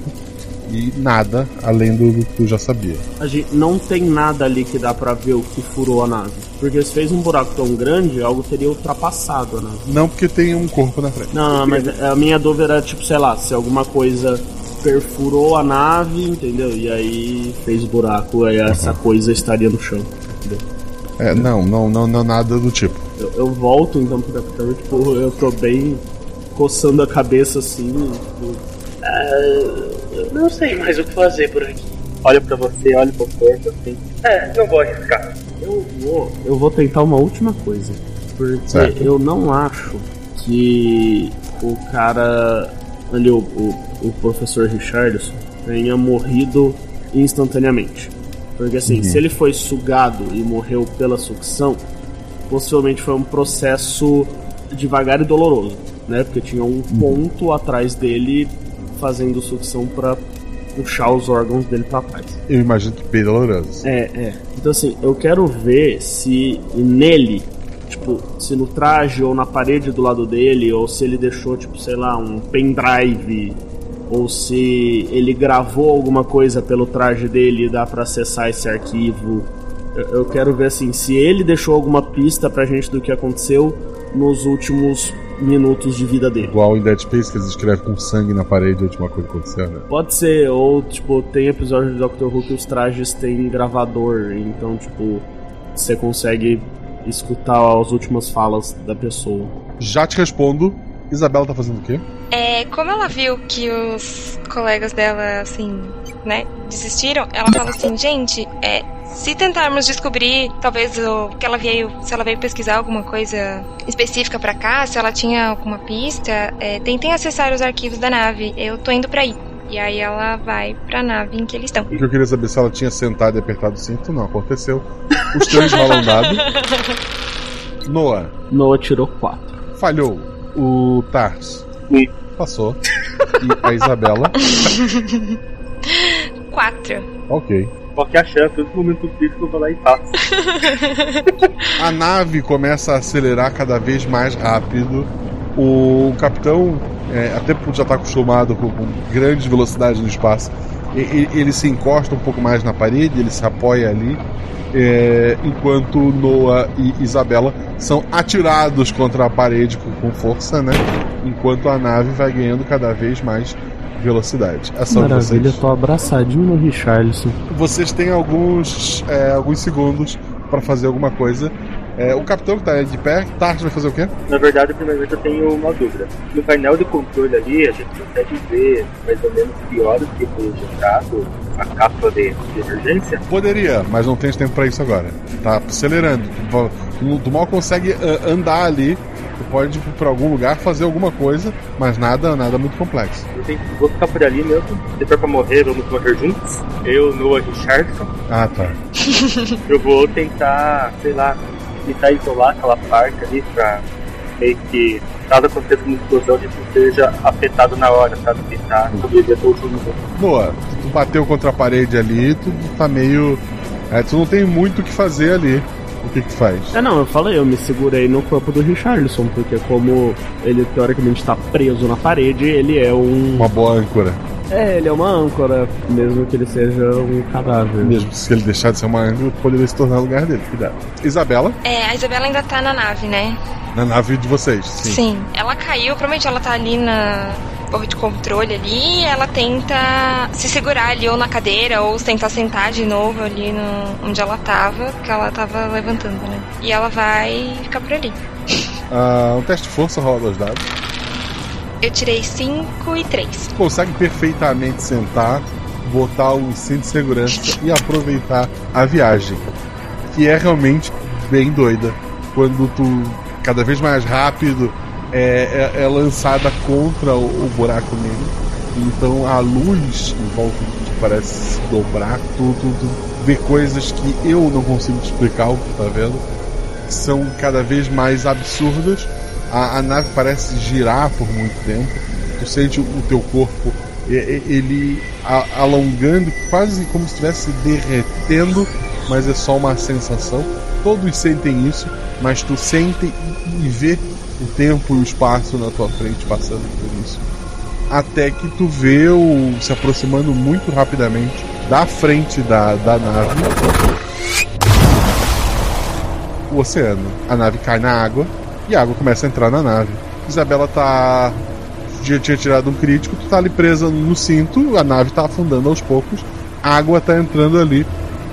e nada além do, do, que eu já sabia. A gente não tem nada ali que dá para ver o que furou a nave. Porque se fez um buraco tão grande, algo teria ultrapassado a nave. Não, porque tem um corpo na frente. Não, não mas a minha dúvida era tipo, sei lá, se alguma coisa perfurou a nave, entendeu? E aí fez buraco, aí uhum. essa coisa estaria no chão. Entendeu? É, não, não, não, não nada do tipo. Eu, eu volto então pro capitão, tipo, eu tô bem coçando a cabeça assim, tipo. Uh não sei mais o que fazer por aqui. Olha para você, olha pro corpo assim. É, não vou arriscar. Eu vou, eu vou tentar uma última coisa. Porque certo. eu não acho que o cara ali, o, o, o professor Richardson, tenha morrido instantaneamente. Porque assim, uhum. se ele foi sugado e morreu pela sucção, possivelmente foi um processo devagar e doloroso, né? Porque tinha um uhum. ponto atrás dele fazendo sucção para puxar os órgãos dele para trás. Eu imagino que bem doloroso. É, é. Então assim, eu quero ver se nele, tipo, se no traje ou na parede do lado dele, ou se ele deixou, tipo, sei lá, um pendrive, ou se ele gravou alguma coisa pelo traje dele e dá para acessar esse arquivo. Eu, eu quero ver assim, se ele deixou alguma pista pra gente do que aconteceu nos últimos minutos de vida dele. Igual em Dead Space, que eles escrevem com sangue na parede a última coisa que aconteceu, né? Pode ser, ou tipo, tem episódio de Doctor Who que os trajes têm gravador, então, tipo, você consegue escutar as últimas falas da pessoa. Já te respondo. Isabela tá fazendo o quê? É, como ela viu que os colegas dela, assim, né, desistiram, ela fala assim, gente, é, se tentarmos descobrir, talvez o que ela veio, se ela veio pesquisar alguma coisa específica para cá, se ela tinha alguma pista, é, tentem acessar os arquivos da nave. Eu tô indo para aí. E aí ela vai pra nave em que eles estão. O que eu queria saber se ela tinha sentado e apertado o cinto, não aconteceu. Os três rolam dado. Noah. Noah tirou quatro. Falhou. O Tars. Sim. Passou. E a Isabela. Quatro. Ok qualquer chance, todo momento crítico eu vou lá e faço. a nave começa a acelerar cada vez mais rápido. O capitão, é, até por já estar acostumado com, com grande velocidade no espaço, ele, ele, se encosta um pouco mais na parede, ele se apoia ali, é, enquanto Noah e Isabela são atirados contra a parede com, com força, né? Enquanto a nave vai ganhando cada vez mais velocidade. É Maravilha, tô abraçadinho no Richarlison. Vocês têm alguns, é, alguns segundos para fazer alguma coisa. É, o capitão que tá de pé, Tart vai fazer o quê? Na verdade, primeiramente eu tenho uma dúvida. No painel de controle ali, a gente consegue ver mais ou menos que horas que foi injetado a cápsula de, de, emergência? Poderia, mas não tem tempo para isso agora. Tá acelerando. Tu mal consegue uh, andar ali Tu pode ir para algum lugar fazer alguma coisa, mas nada, nada muito complexo. Eu tenho, vou ficar por ali mesmo. Se for pra morrer, vamos morrer juntos. Eu, Noah Richardson. Ah, tá. eu vou tentar, sei lá, tentar isolar aquela parte ali pra meio que caso aconteça uma explosão, a gente não seja afetado na hora, sabe? Tentar sobreviver até o último minuto. Boa, tu bateu contra a parede ali, tu tá meio. É, tu não tem muito o que fazer ali. O que que faz? É, não, eu falei, eu me segurei no corpo do Richardson, porque como ele teoricamente tá preso na parede, ele é um. Uma boa âncora. É, ele é uma âncora, mesmo que ele seja um cadáver. Mesmo se ele deixar de ser uma âncora, poderia se tornar o lugar dele. Cuidado. Isabela, É, a Isabela ainda tá na nave, né? na nave de vocês. Sim. Ela caiu, provavelmente ela tá ali na torre de controle ali ela tenta se segurar ali ou na cadeira ou tentar sentar de novo ali no, onde ela tava, que ela tava levantando, né? E ela vai ficar por ali. Ah, um teste de força rola dois dados. Eu tirei 5 e 3. Tu consegue perfeitamente sentar, botar o cinto de segurança e aproveitar a viagem. Que é realmente bem doida. Quando tu, cada vez mais rápido, é, é- é lançada contra o, o buraco negro. Então a luz em volta que parece se dobrar, tu, tu, tu vê coisas que eu não consigo explicar o que tá vendo. Que são cada vez mais absurdas. A, a nave parece girar por muito tempo. Tu sente o, teu corpo ele alongando, quase como se estivesse derretendo, mas é só uma sensação. Todos sentem isso, mas tu sente e, e vê o tempo e o espaço na tua frente passando por isso. Até que tu vê o se aproximando muito rapidamente da frente da, da nave o oceano. A nave cai na água e a água começa a entrar na nave. Isabela tá. Já tinha tirado um crítico, tu tá ali presa no cinto, a nave tá afundando aos poucos, a água tá entrando ali.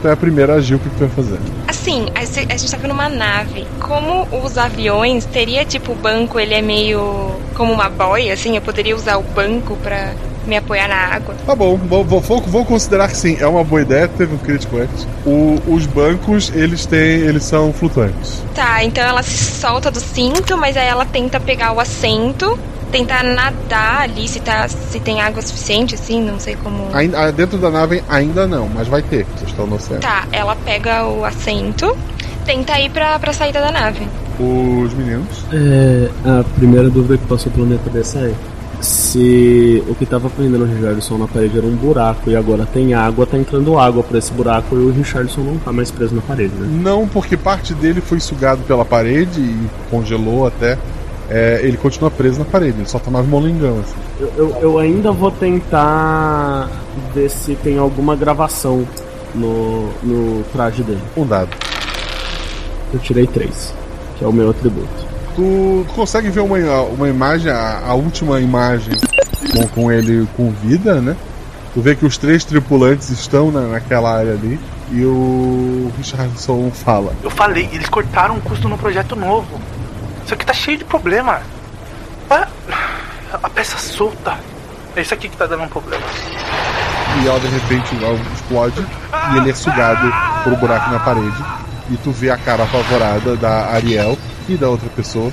É a primeira a agir, o que tu vai fazer? Assim, a gente tá numa nave. Como os aviões, teria tipo o banco, ele é meio como uma boia, assim, eu poderia usar o banco pra me apoiar na água. Tá bom, vou, vou, vou- vou considerar que sim, é uma boa ideia, teve um crítico antes. O- os bancos, eles têm. eles são flutuantes. Tá, então ela se solta do cinto, mas aí ela tenta pegar o assento, tentar nadar ali, se, tá, se tem água suficiente, assim, não sei como. Ainda, ah, dentro da nave ainda não, mas vai ter, vocês estão no oceano. Tá, ela pega o assento, tenta ir pra, pra saída da nave. Os meninos. É, a primeira dúvida que passou pela minha cabeça é se o que tava prendendo o Richardson na parede era um buraco e agora tem água, tá entrando água pra esse buraco e o Richardson não tá mais preso na parede, né? Não, porque parte dele foi sugado pela parede e congelou até. É, ele continua preso na parede, ele só tá mais molengão assim. Eu, eu, eu ainda vou tentar ver se tem alguma gravação no, no traje dele. Um dado. Eu tirei três, que é o meu atributo. Tu, tu consegue ver uma, uma imagem, a, a última imagem com, com ele com vida, né? Tu vê que os três tripulantes estão na, naquela área ali e o Richardson fala. Eu falei, eles cortaram o custo no projeto novo. Isso aqui tá cheio de problema. Ah, a peça solta. É isso aqui que tá dando um problema. E ela de repente explode e ele é sugado por um buraco na parede. E tu vê a cara apavorada da Ariel e da outra pessoa.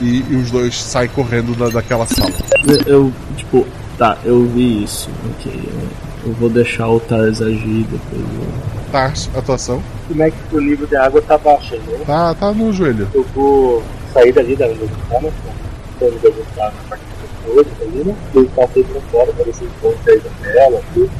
E, e os dois saem correndo da, daquela sala. Eu, eu, tipo, tá, eu vi isso, ok. Eu, eu vou deixar o Tars agir depois. eu- Tars, atuação. Como é que o nível de água tá baixo, né? Tá, tá no joelho. Eu vou sair dali da onde eu tava, quando eu vou estar na parte dos outros ali, né? Eu passei pra fora para ver se encontra a Isabela, tudo.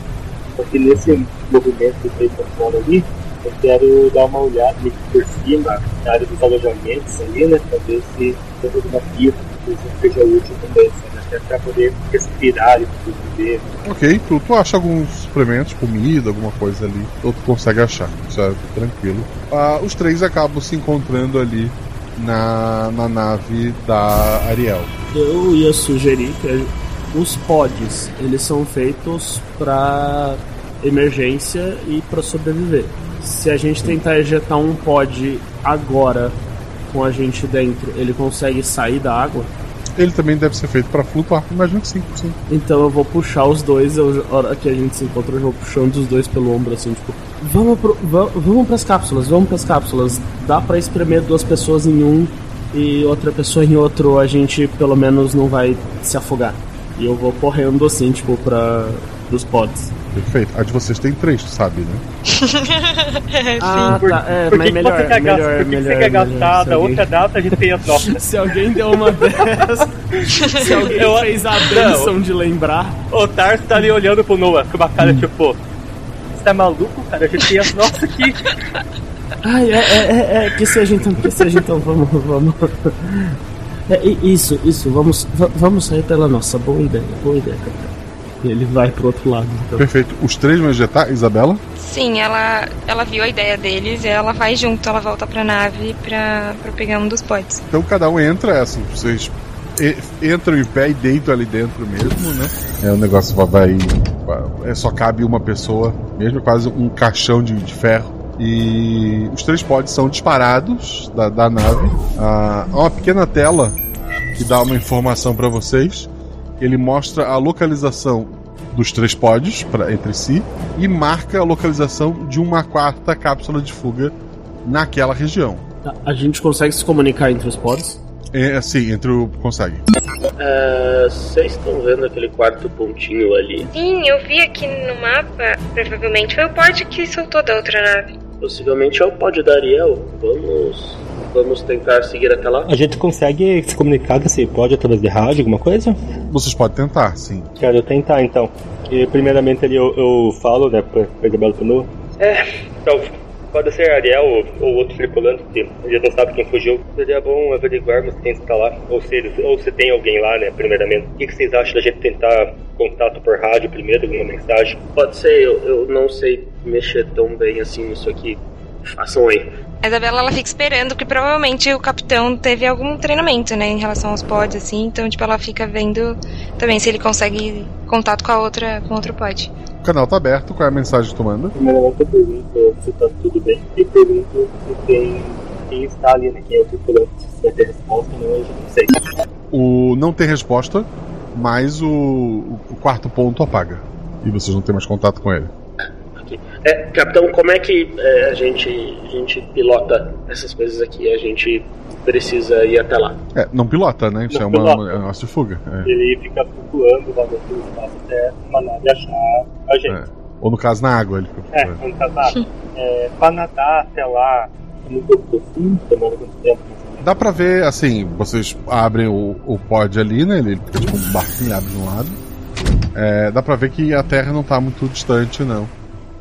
Porque nesse movimento que eu fiz pra fora ali, eu quero dar uma olhada que por cima na área dos alojamentos ali, né? Pra ver se tem alguma pista que seja útil também, sabe? Até pra poder respirar e viver. Ok, tu, tu acha alguns suplementos, comida, alguma coisa ali. Ou tu consegue achar, é tranquilo. Ah, os três acabam se encontrando ali na, na nave da Ariel. Eu ia sugerir que os pods, eles são feitos pra emergência e pra sobreviver. Se a gente tentar ejetar um pod agora com a gente dentro, ele consegue sair da água? Ele também deve ser feito para flutuar, imagino que sim, sim. Então eu vou puxar os dois, eu, a hora que a gente se encontra, eu vou puxando os dois pelo ombro, assim, tipo, vamos, pro, va- vamos pras cápsulas, vamos pras cápsulas. Dá pra espremer duas pessoas em um e outra pessoa em outro, a gente pelo menos não vai se afogar. E eu vou correndo assim, tipo, pra, pros pods. Perfeito. A de vocês tem três, tu sabe, né? Ah, Por, tá. É, por que mas que melhor, você quer melhor, gastar? Por que que melhor, você quer melhor. gastar da alguém- outra data a gente tem as nossas? Se alguém deu uma dessas. se alguém Eu- fez a benção de lembrar. O Tarso tá ali olhando pro Noah com uma cara tipo. Você tá maluco, cara? A gente tem as nossas aqui. Ai, é, é, é, é, que seja então, que seja então, vamos, vamos. É, isso, isso, vamos, va- vamos sair pela nossa. Boa ideia, boa ideia, capitão. E ele vai pro outro lado, então. Perfeito. Os três vão ejetar, Isabela? Sim, ela, ela viu a ideia deles e ela vai junto, ela volta pra nave pra, pra pegar um dos pods. Então cada um entra, é assim, vocês entram em pé e deitam ali dentro mesmo, né? É, o negócio vai. vai- é, só cabe uma pessoa mesmo, é quase um caixão de, de ferro. E os três pods são disparados da, da nave. Ah, há uma pequena tela que dá uma informação para vocês. Ele mostra a localização dos três pods pra, entre si e marca a localização de uma quarta cápsula de fuga naquela região. A gente consegue se comunicar entre os pods? É assim, entre o. consegue. Ah, Vocês estão vendo aquele quarto pontinho ali? Sim, eu vi aqui no mapa, provavelmente foi o pod que soltou da outra nave. Possivelmente é o pod da Ariel. Vamos. Vamos tentar seguir até lá? A gente consegue se comunicar desse pod através de rádio, alguma coisa? Vocês podem tentar, sim. Quero tentar então. E primeiramente ali eu, eu falo, né, pra, Isabela Penu. É, então, pode ser Ariel ou, ou outro tripulante, que a gente não sabe quem fugiu. Seria bom averiguarmos quem está lá, ou se, eles- ou se tem alguém lá, né, primeiramente. O que, que vocês acham da gente tentar contato por rádio primeiro, alguma mensagem? Pode ser, eu, eu não sei mexer tão bem assim nisso aqui. Façam aí. A Isabela ela fica esperando, porque provavelmente o capitão teve algum treinamento, né, em relação aos pods, assim, então, tipo, ela fica vendo também se ele consegue contato com a outra, com outro pod. O canal tá aberto, qual é a mensagem que tu manda? Primeiramente eu pergunto se tá tudo bem e pergunto se tem quem está ali, né, quem é o tripulante. Se vai ter resposta não, eu já não sei. O não tem resposta, mas o, o quarto ponto apaga. E vocês não têm mais contato com ele. É, capitão, como é que é, a, gente, a gente pilota essas coisas aqui? A gente precisa ir até lá. É, não pilota, né? Isso Não é uma, pilota. é um negócio de fuga. É, Ele fica flutuando lá dentro do espaço até uma nave achar a gente. é. Ou no caso na água ele fica. É, quando tá lá. É, pra nadar até lá, é muito profundo, demora muito tempo. Dá pra ver, assim, vocês abrem o, o pod ali, né? Ele fica tipo um barquinho abre de um lado. É, dá pra ver que a Terra não tá muito distante, não.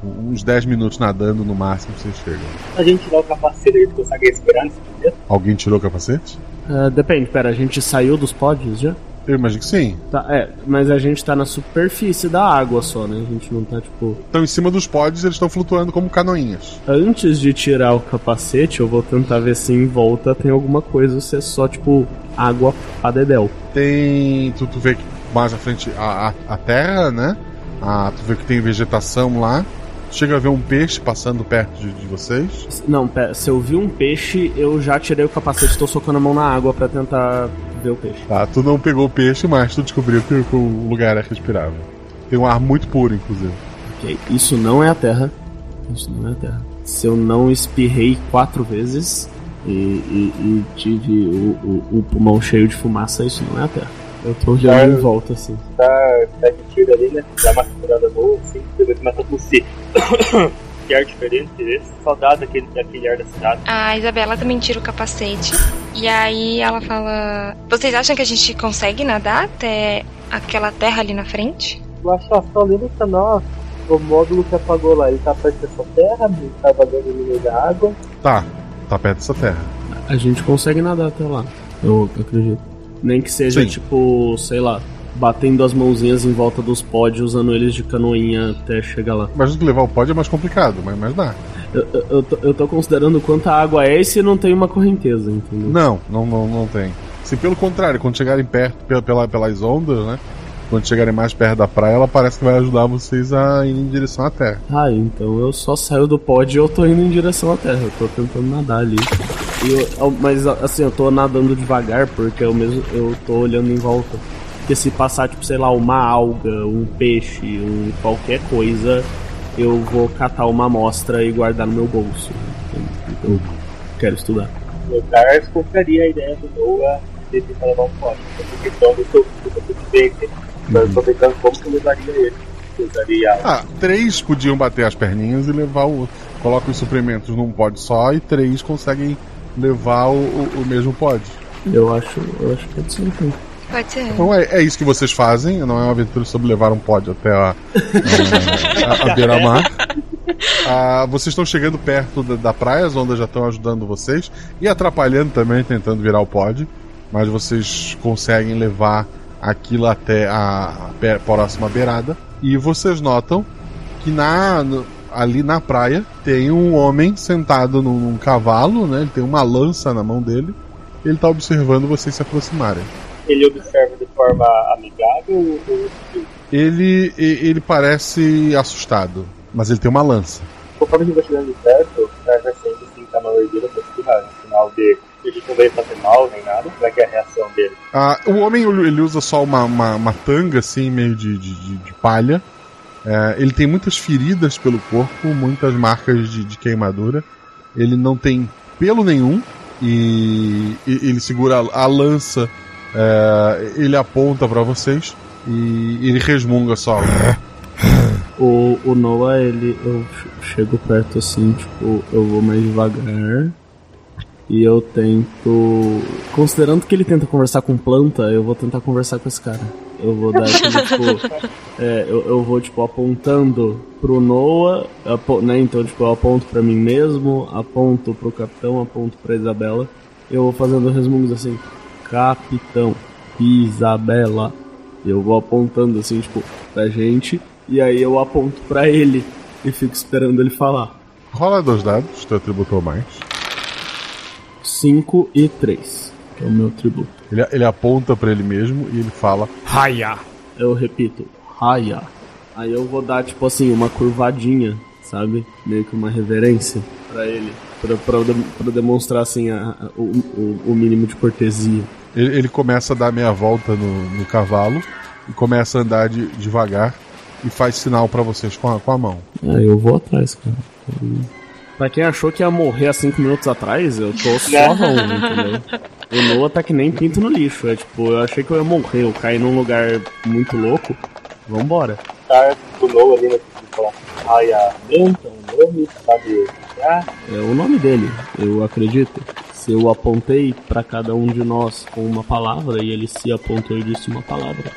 Uns 10 minutos nadando no máximo vocês chegam. A gente tirar o capacete, a gente consegue respirar nesse momento. Alguém tirou o capacete? Ah, depende, pera, a gente saiu dos pods já? Eu imagino que sim. Tá, é, mas a gente tá na superfície da água só, né? A gente não tá, tipo. Estão em cima dos pods eles estão flutuando como canoinhas. Antes de tirar o capacete, eu vou tentar ver se em volta tem alguma coisa, ou se é só, tipo, água a dedéu. Tem. Tu, tu vê que mais à frente a, a, a terra, né? Ah, tu vê que tem vegetação lá. Chega a ver um peixe passando perto de, de vocês. Não, pera, se eu vi um peixe, eu já tirei o capacete e tô socando a mão na água pra tentar ver o peixe. Tá, tu não pegou o peixe, mas tu descobriu que, que o lugar é respirável. Tem um ar muito puro, inclusive. Ok, isso não é a Terra. Isso não é a Terra. Se eu não espirrei quatro vezes e, e- e tive o, o- o pulmão cheio de fumaça, isso não é a Terra. Eu tô Claro. em volta, assim. Tá, pega e tira ali, né? Dá uma segurada boa, assim, depois começa a tossir. que ar diferente esse. Saudade daquele, daquele ar da cidade. A Isabela também tira o capacete. E aí ela fala: Vocês acham que a gente consegue nadar até aquela terra ali na frente? Eu acho que só lembra pra nós o módulo que apagou lá. Ele tá perto dessa terra, ele tá vagando no meio da água. Tá, tá perto dessa terra. A gente consegue nadar até lá. Eu acredito. Nem que seja, Sim. tipo, sei lá, batendo as mãozinhas em volta dos pods, usando eles de canoinha até chegar lá. Mas levar o pod é mais complicado, mas, mas dá. Eu, eu, eu tô, eu tô considerando quanta água é e se não tem uma correnteza, entendeu? Não, não, não, não tem. Se pelo contrário, quando chegarem perto pela, pela- pelas ondas, né? Quando chegarem mais perto da praia, ela parece que vai ajudar vocês a ir em direção à terra. Ah, então eu só saio do pod e eu tô indo em direção à terra. Eu tô tentando nadar ali. Eu- eu- mas assim, eu tô nadando devagar porque eu mesmo eu tô olhando em volta. Porque se passar, tipo, sei lá, uma alga, um peixe, um qualquer coisa, eu vou catar uma amostra e guardar no meu bolso. Então eu quero estudar. O Lars compraria a ideia do Noah de tentar levar um pote. Essa questão do seu sobrevivência. Mas eu tô pensando como que eu levaria ele. Ah, três podiam bater as perninhas e levar o outro. Coloca os suprimentos num pod só e três conseguem levar o, o, o mesmo pod. Eu acho, eu acho que pode ser então. Pode ser. Então é, é isso que vocês fazem, não é uma aventura sobre levar um pod até a, a, a, a beira-mar. Ah, vocês estão chegando perto da, da praia, as ondas já estão ajudando vocês e atrapalhando também, tentando virar o pod. Mas vocês conseguem levar aquilo até a, a próxima beirada. E vocês notam que na, no- ali na praia tem um homem sentado num, num cavalo, né? Ele tem uma lança na mão dele. Ele está observando vocês se aproximarem. Ele observa de forma amigável ou. Ele, ele parece assustado, mas ele tem uma lança. Conforme a gente vai chegando perto, vai sempre assim, tá na ordeira pra no sinal de ele não veio fazer mal nem nada, como é que é a reação dele? Ah, o homem ele usa só uma, uma, uma tanga assim, meio de, de, de- de palha. É, ele tem muitas feridas pelo corpo, muitas marcas de, de queimadura. Ele não tem pelo nenhum e, e- ele segura a, a lança. é, ele aponta pra vocês e ele resmunga só. O, o Noah, ele. Eu ch- chego perto assim, tipo, eu vou mais devagar. E eu tento. Considerando que ele tenta conversar com planta, eu vou tentar conversar com esse cara. Eu vou dar aquele, tipo. é, eu, eu vou, tipo, apontando pro Noah, apo- né? Então, tipo, eu aponto pra mim mesmo, aponto pro capitão, aponto pra Isabela. Eu vou fazendo resmungos assim: Capitão, Isabela. Eu vou apontando assim, tipo, pra gente. E aí eu aponto pra ele e fico esperando ele falar. Rola dois dados, teu atributo ou mais. 5 e 3, que é o meu tributo. Ele, ele aponta pra ele mesmo e ele fala: Raia! Eu repito, Raia. Aí eu vou dar, tipo assim, uma curvadinha, sabe? Meio que uma reverência pra ele. Pra, pra, pra demonstrar, assim, a- a- o, o, mínimo de cortesia. Ele, ele começa a dar meia volta no, no cavalo e começa a andar de- devagar e faz sinal pra vocês com a, com a mão. Aí eu vou atrás, cara. Pra quem achou que ia morrer há 5 minutos atrás, eu tô suavão, entendeu? O Noah tá que nem pinto no lixo. É tipo, eu achei que eu ia morrer, eu caí num lugar muito louco. Vambora. Tá do Noah ali, né? o nome, sabe? É o nome dele, eu acredito. Se eu apontei pra cada um de nós com uma palavra e ele se apontou e disse uma palavra,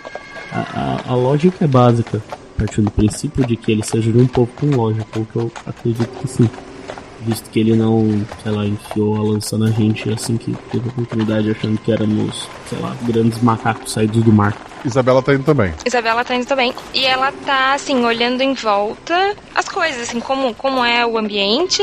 a, a, a lógica é básica. Partindo do princípio de que ele seja de um povo com lógica, o que eu acredito que sim. Visto que ele não, sei lá, enfiou a lança na gente assim que teve a oportunidade, achando que éramos, sei lá, grandes macacos saídos do mar. Isabela tá indo também. Isabela tá indo também. E ela tá, assim, olhando em volta as coisas, assim, como, como é o ambiente.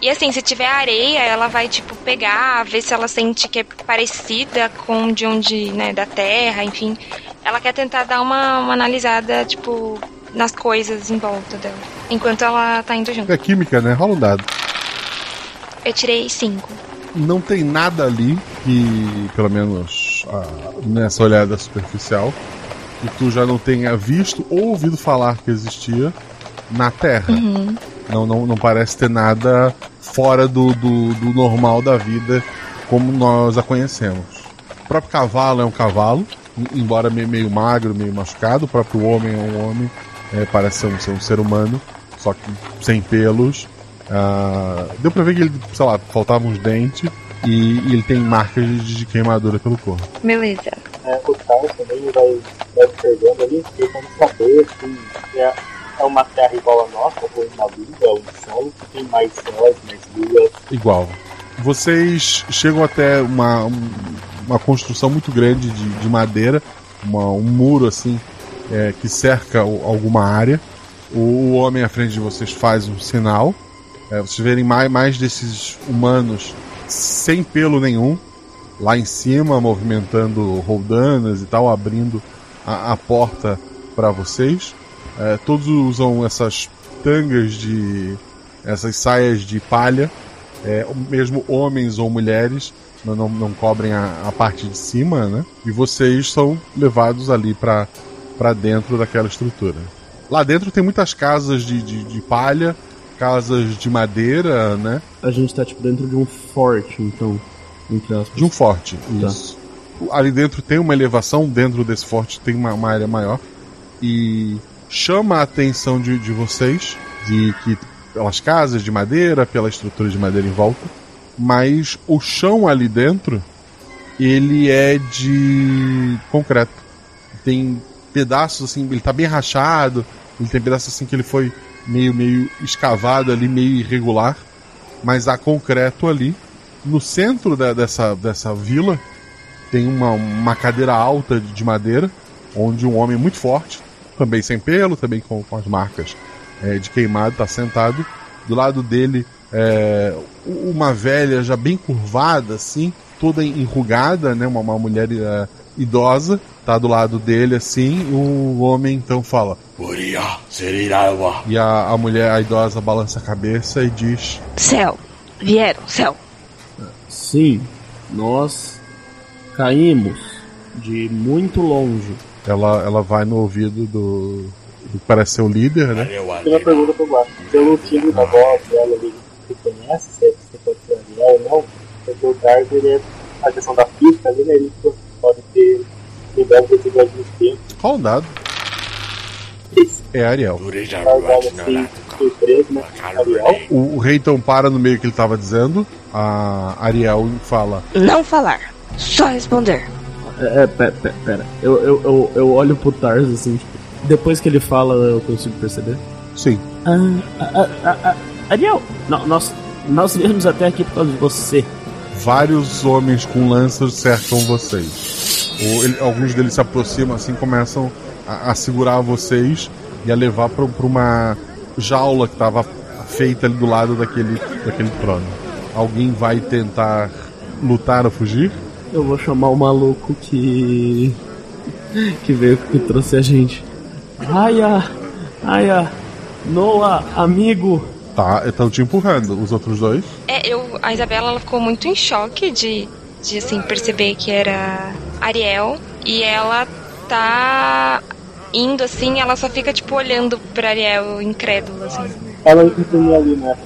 E assim, se tiver areia, ela vai, tipo, pegar, ver se ela sente que é parecida com de onde, né, da terra, enfim. Ela quer tentar dar uma, uma analisada, tipo, nas coisas em volta dela. Enquanto ela tá indo junto. É química, né? Rola um dado. Eu tirei cinco. Não tem nada ali que, pelo menos ah, nessa olhada superficial, que tu já não tenha visto ou ouvido falar que existia na Terra. Uhum. Não, não, não parece ter nada fora do, do, do normal da vida como nós a conhecemos. O próprio cavalo é um cavalo, em- embora meio, meio magro, meio machucado. O próprio homem é um homem, é, parece ser um, ser um ser humano, só que sem pelos. Ah, deu pra ver que ele, sei lá, faltavam uns dentes e, e ele tem marcas de, de queimadura pelo corpo. Beleza. é, o Carlos também vai, vai observando ali, tentando saber se é, é uma terra igual a nossa, ou uma lua, um solo, que tem mais céus, mais luas. Igual. Vocês chegam até uma, um- uma construção muito grande de, de madeira, uma- um muro assim é, que cerca alguma área. O, o homem à frente de vocês faz um sinal. É, vocês verem mais, mais desses humanos sem pelo nenhum lá em cima, movimentando roldanas e tal, abrindo a, a porta para vocês. É, todos usam essas tangas de. essas saias de palha é, mesmo homens ou mulheres não, não, não cobrem a, a parte de cima, né? E vocês são levados ali para dentro daquela estrutura. Lá dentro tem muitas casas de, de, de palha, casas de madeira, né? A gente tá tipo dentro de um forte, então, entre aspas. De um forte, Tá. isso. Ali dentro tem uma elevação, dentro desse forte tem uma, uma área maior. E chama a atenção de, de vocês, de que pelas casas de madeira, pela estrutura de madeira em volta, mas o chão ali dentro ele é de concreto. Tem pedaços assim, ele tá bem rachado, ele tem pedaços assim que ele foi meio meio escavado ali, meio irregular, mas há concreto ali. No centro da, dessa, dessa vila tem uma, uma cadeira alta de madeira, onde um homem muito forte, também sem pelo, também com, com as marcas é, de queimado, está sentado. Do lado dele, é, uma velha já bem curvada, assim, toda enrugada, né? Uma, uma mulher é, idosa, tá do lado dele, assim. O homem então fala: E a, a mulher, a idosa, balança a cabeça e diz: Céu, vieram, céu. Sim, nós caímos de muito longe. Ela, ela vai no ouvido do, do que parece ser o líder, né? Tem uma pergunta pro Guapo. Pelo time da voz dela ali, você conhece se você pode ser ou não? Porque o Dark, ele é a questão da física ali, né? Ele pode ter lembrado desse muito tempo. Qual o dado? É Ariel. Ariel. O, o rei então para no meio que ele tava dizendo. A Ariel fala: Não falar, só responder. É, é pera, pera, pera. Eu, eu, eu, eu olho pro Tars assim, tipo, depois que ele fala, eu consigo perceber? Sim. Ah, ah, ah, ah, Ariel, no- nós, nós viemos até aqui por causa de você. Vários homens com lanças cercam vocês. Ele- alguns deles se aproximam assim, começam a, a segurar vocês e a levar para uma jaula que estava feita ali do lado daquele, daquele trono. Alguém vai tentar lutar ou fugir? Eu vou chamar o maluco que. que veio que trouxe a gente. Aya! Aya! Noah, amigo! Tá, estão te empurrando. Os outros dois? É, eu, a Isabela ela ficou muito em choque de, de assim, perceber que era Ariel. E ela tá indo assim, ela só fica tipo olhando pra Ariel incrédula, assim. Ela entrou ali, né?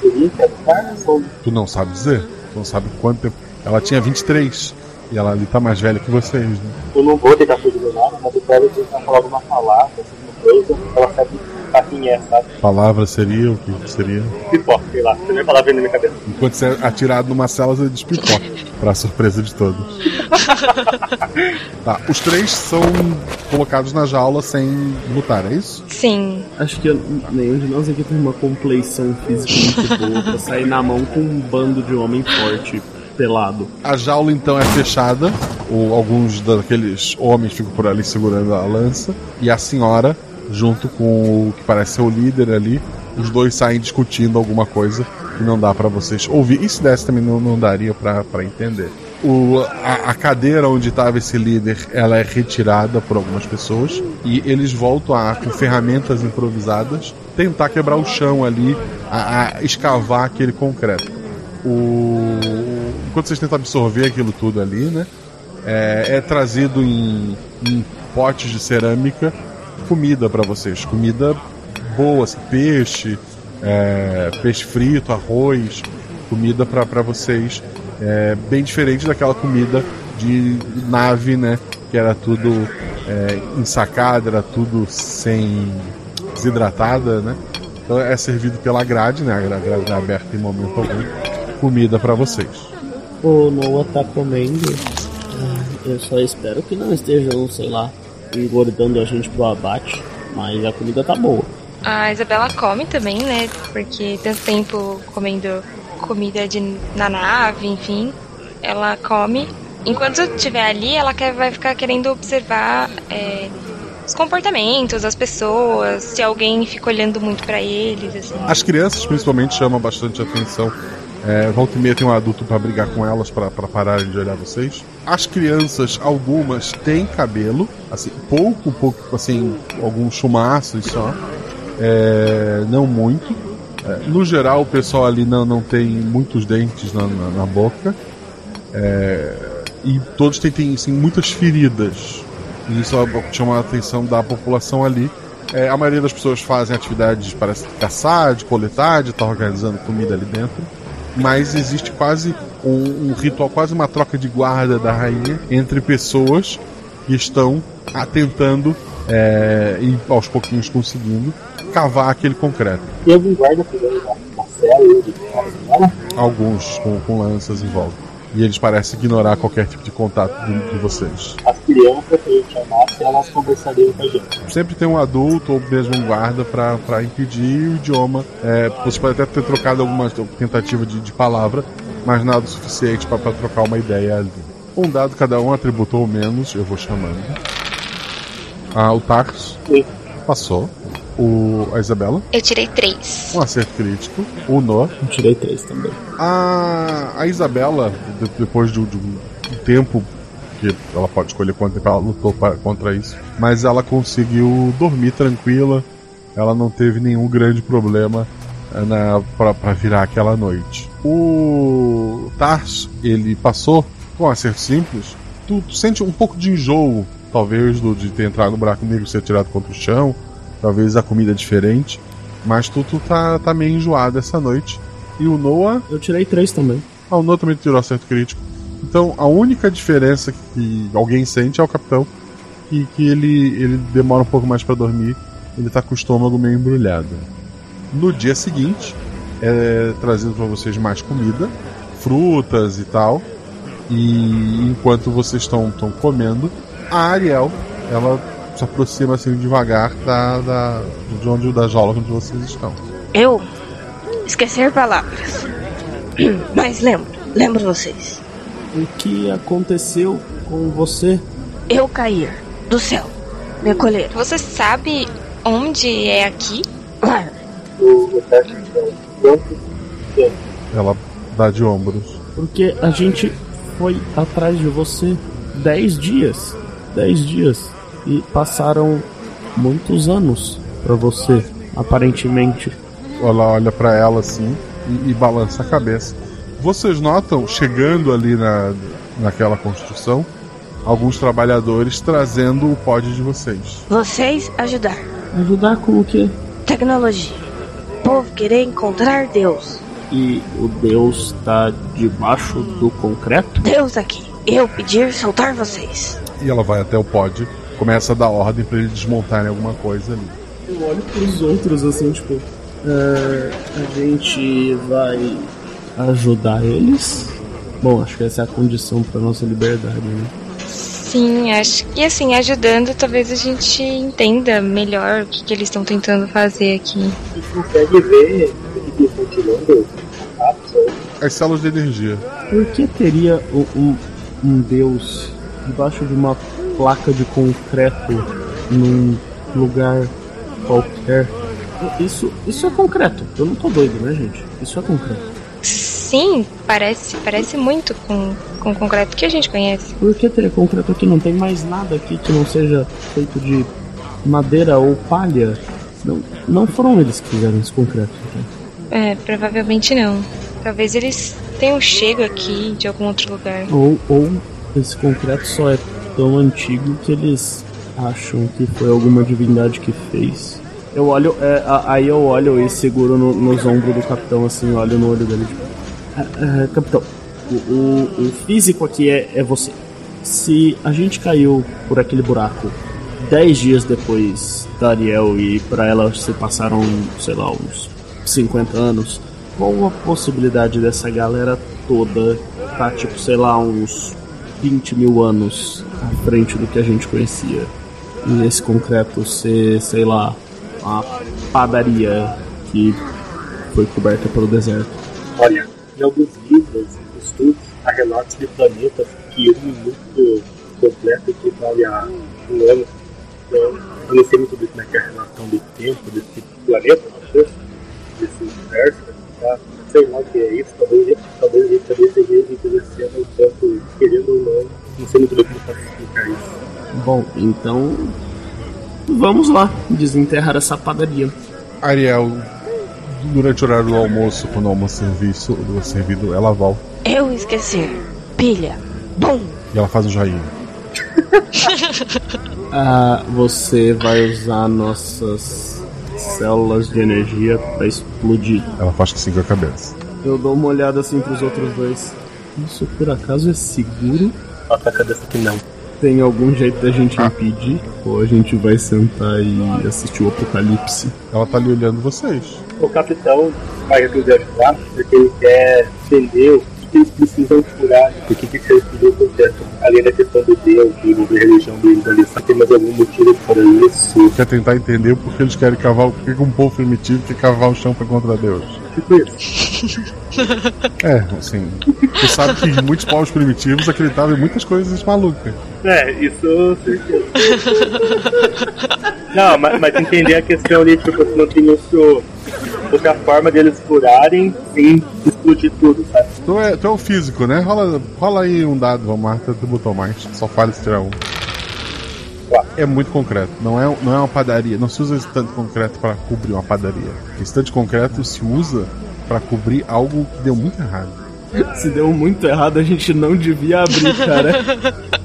Que era o Carlos ou Tu não sabe dizer. Tu não sabe quanto tempo. Ela tinha 23. E ela ali tá mais velha que vocês, né? eu não vou tentar fugir do nada, mas eu quero tentar falar alguma palavra, assim, alguma coisa, ela sabe é, sabe? Palavra seria o que seria? Pipoca, sei lá, a primeira palavra vem na minha cabeça. Enquanto você é atirado numa cela, você despipoca. pra surpresa de todos. Tá, os três são colocados na jaula sem lutar, é isso? Sim. Acho que eu- nenhum de nós aqui tem uma compleição física muito boa pra sair na mão com um bando de homem forte, pelado. A jaula então é fechada, ou alguns daqueles homens ficam por ali segurando a lança, e a senhora, junto com o que parece ser o líder ali, os dois saem discutindo alguma coisa que não dá pra vocês ouvir. E se desse também não, não daria pra entender. O, a, a cadeira onde estava esse líder, ela é retirada por algumas pessoas e eles voltam a, com ferramentas improvisadas, tentar quebrar o chão ali, a, a escavar aquele concreto. O, enquanto vocês tentam absorver aquilo tudo ali, né? É, é trazido em, em potes de cerâmica comida para vocês, comida boa, assim, peixe, é, peixe frito, arroz, comida para vocês, é, bem diferente daquela comida de nave, né? Que era tudo é, ensacada, era tudo sem desidratada, né? Então é servido pela grade, né? A gra- grade é aberta em momento algum, comida para vocês. O Noah tá comendo. Ah, Eu só espero que não estejam, sei lá, engordando a gente pro abate. Mas a comida tá boa. A Isabela come também, né? Porque tanto tempo comendo comida de, na nave, enfim. Ela come. Enquanto estiver ali, ela quer, vai ficar querendo observar é, os comportamentos das pessoas, se alguém fica olhando muito pra eles, assim. As crianças, principalmente, chamam bastante atenção. É, volta e meia tem um adulto para brigar com elas para pararem de olhar vocês. As crianças, algumas têm cabelo, assim, pouco, pouco, assim, alguns chumaços só. É, não muito. É, no geral, o pessoal ali não, não tem muitos dentes na, na, na boca. É, e todos têm, têm assim, muitas feridas. E isso é chama a atenção da população ali. É, a maioria das pessoas fazem atividades, parece caçar, de coletar, de estar organizando comida ali dentro. Mas existe quase um, um ritual, quase uma troca de guarda da rainha entre pessoas que estão ah, tentando é, e aos pouquinhos conseguindo cavar aquele concreto. E algum guarda pegando casa Alguns com, com lanças em volta. E eles parecem ignorar qualquer tipo de contato de, de vocês. As crianças que a gente chamasse, elas conversariam com a gente. Sempre tem um adulto ou mesmo um guarda para impedir o idioma. É, você pode até ter trocado alguma tentativa de, de palavra, mas nada o suficiente para trocar uma ideia ali. Um dado cada um atributou menos, eu vou chamando. Ah, o Tarso Sim. passou. O, a Isabela, Eu tirei três. um acerto crítico. O Noah. Eu tirei três também. A, a Isabela, de- depois de, um- de um tempo, que ela pode escolher quanto tempo ela lutou pra- contra isso, mas ela conseguiu dormir tranquila, ela não teve nenhum grande problema eh, na, pra, pra virar aquela noite. O Tarso, ele passou com um acerto simples, tu, tu sente um pouco de enjoo, talvez, do, de ter entrado no buraco negro e ser tirado contra o chão, talvez a comida é diferente, mas tu, tu tá, tá meio enjoado essa noite. E o Noah. Eu tirei três também. Ah, o Noah também tirou acerto crítico. Então a única diferença que alguém sente é o capitão. Que, que ele, ele demora um pouco mais pra dormir. Ele tá com o estômago meio embrulhado. No dia seguinte, é trazido pra vocês mais comida, frutas e tal. E enquanto vocês estão estão comendo, a Ariel, ela se aproxima assim devagar da, da, de onde da jaula onde vocês estão. Eu esquecer palavras. Mas lembro, lembro vocês. O que aconteceu com você? Eu cair do céu. Me acolher. Você sabe onde é aqui? Claro. Ela dá de ombros. Porque a gente foi atrás de você dez dias. Dez dias. E passaram muitos anos pra você, aparentemente. Ela olha pra ela assim e, e balança a cabeça. Vocês notam, chegando ali na, naquela construção, alguns trabalhadores trazendo o pod de vocês. Vocês ajudar. Ajudar com o quê? Tecnologia. Povo querer encontrar Deus. E o Deus tá debaixo do concreto? Deus aqui. Eu pedir soltar vocês. E ela vai até o pod, começa a dar ordem pra eles desmontarem alguma coisa ali. Eu olho pros outros assim, tipo. "Ah, a gente vai ajudar eles? Bom, acho que essa é a condição pra nossa liberdade, né? Sim, acho que assim, ajudando, talvez a gente entenda melhor o que, que eles estão tentando fazer aqui. A gente consegue ver o que eles estão tirando contatos. As células de energia. Por que teria um, um, um Deus debaixo de uma placa de concreto num lugar qualquer? Isso, isso é concreto. Eu não tô doido, né, gente? Isso é concreto. Sim, parece, parece muito com, com o concreto que a gente conhece. Por que teria concreto aqui? Não tem mais nada aqui que não seja feito de madeira ou palha. Não, não foram eles que fizeram esse concreto. Então. É, provavelmente não. Talvez eles tenham chego aqui de algum outro lugar. Ou, ou esse concreto só é tão antigo que eles acham que foi alguma divindade que fez. Eu olho, é, aí eu olho e seguro no- nos ombros do capitão, assim, olho no olho dele. Tipo, "Ah, ah, capitão, o, o- o físico aqui é, é você. Se a gente caiu por aquele buraco dez dias depois da Ariel e pra ela se passaram, sei lá, uns 50 anos, qual a possibilidade dessa galera toda tá, tipo, sei lá, uns 20 mil anos frente do que a gente conhecia? E esse concreto ser, sei lá, uma padaria que foi coberta pelo deserto. Olha, em alguns livros, estudos, há relatos de planetas que um minuto completo equivale a um ano. Então, eu não sei muito bem como é que é a relação de tempo desse planeta, não sei, desse universo, tá? Sei lá o que é isso, talvez, talvez a gente também esteja influenciando o querendo ou não, não sei muito bem como posso explicar isso. Bom, então. Vamos lá, desenterrar essa padaria. Ariel, durante o horário do almoço, quando o almoço serviço, do servido, ela volta Eu esquecer. Pilha. Bom. e ela faz um joinha. Ah, você vai usar nossas células de energia pra explodir. Ela faz que com a cabeça. Eu dou uma olhada assim pros outros dois. Isso por acaso é seguro? Bota a cabeça que não. Tem algum jeito da gente impedir? Ou a gente vai sentar e assistir o apocalipse? Ela tá ali olhando vocês. O capitão vai resolver ajudar porque ele quer entender o que eles precisam curar, o que, que eles precisam processo. Além da questão do Deus, do, da religião deles ali, só tem mais algum motivo para isso. Quer tentar entender por que eles querem cavar, por que um povo primitivo quer cavar o chão pra contra Deus. Tipo. É, assim, tu sabe que muitos povos primitivos acreditavam em muitas coisas malucas. É, isso certeza. Não, mas, mas entender a questão ali, tipo, se não tem outro, outra forma deles curarem sem explodir tudo, sabe? Tu é, tu é o físico, né? Rola, rola aí um dado, Marta, tu botou mais. Só fala se tirar um. É muito concreto, não é, não é uma padaria. Não se usa esse tanto concreto para cobrir uma padaria. Esse tanto concreto se usa para cobrir algo que deu muito errado. Se deu muito errado, a gente não devia abrir, cara.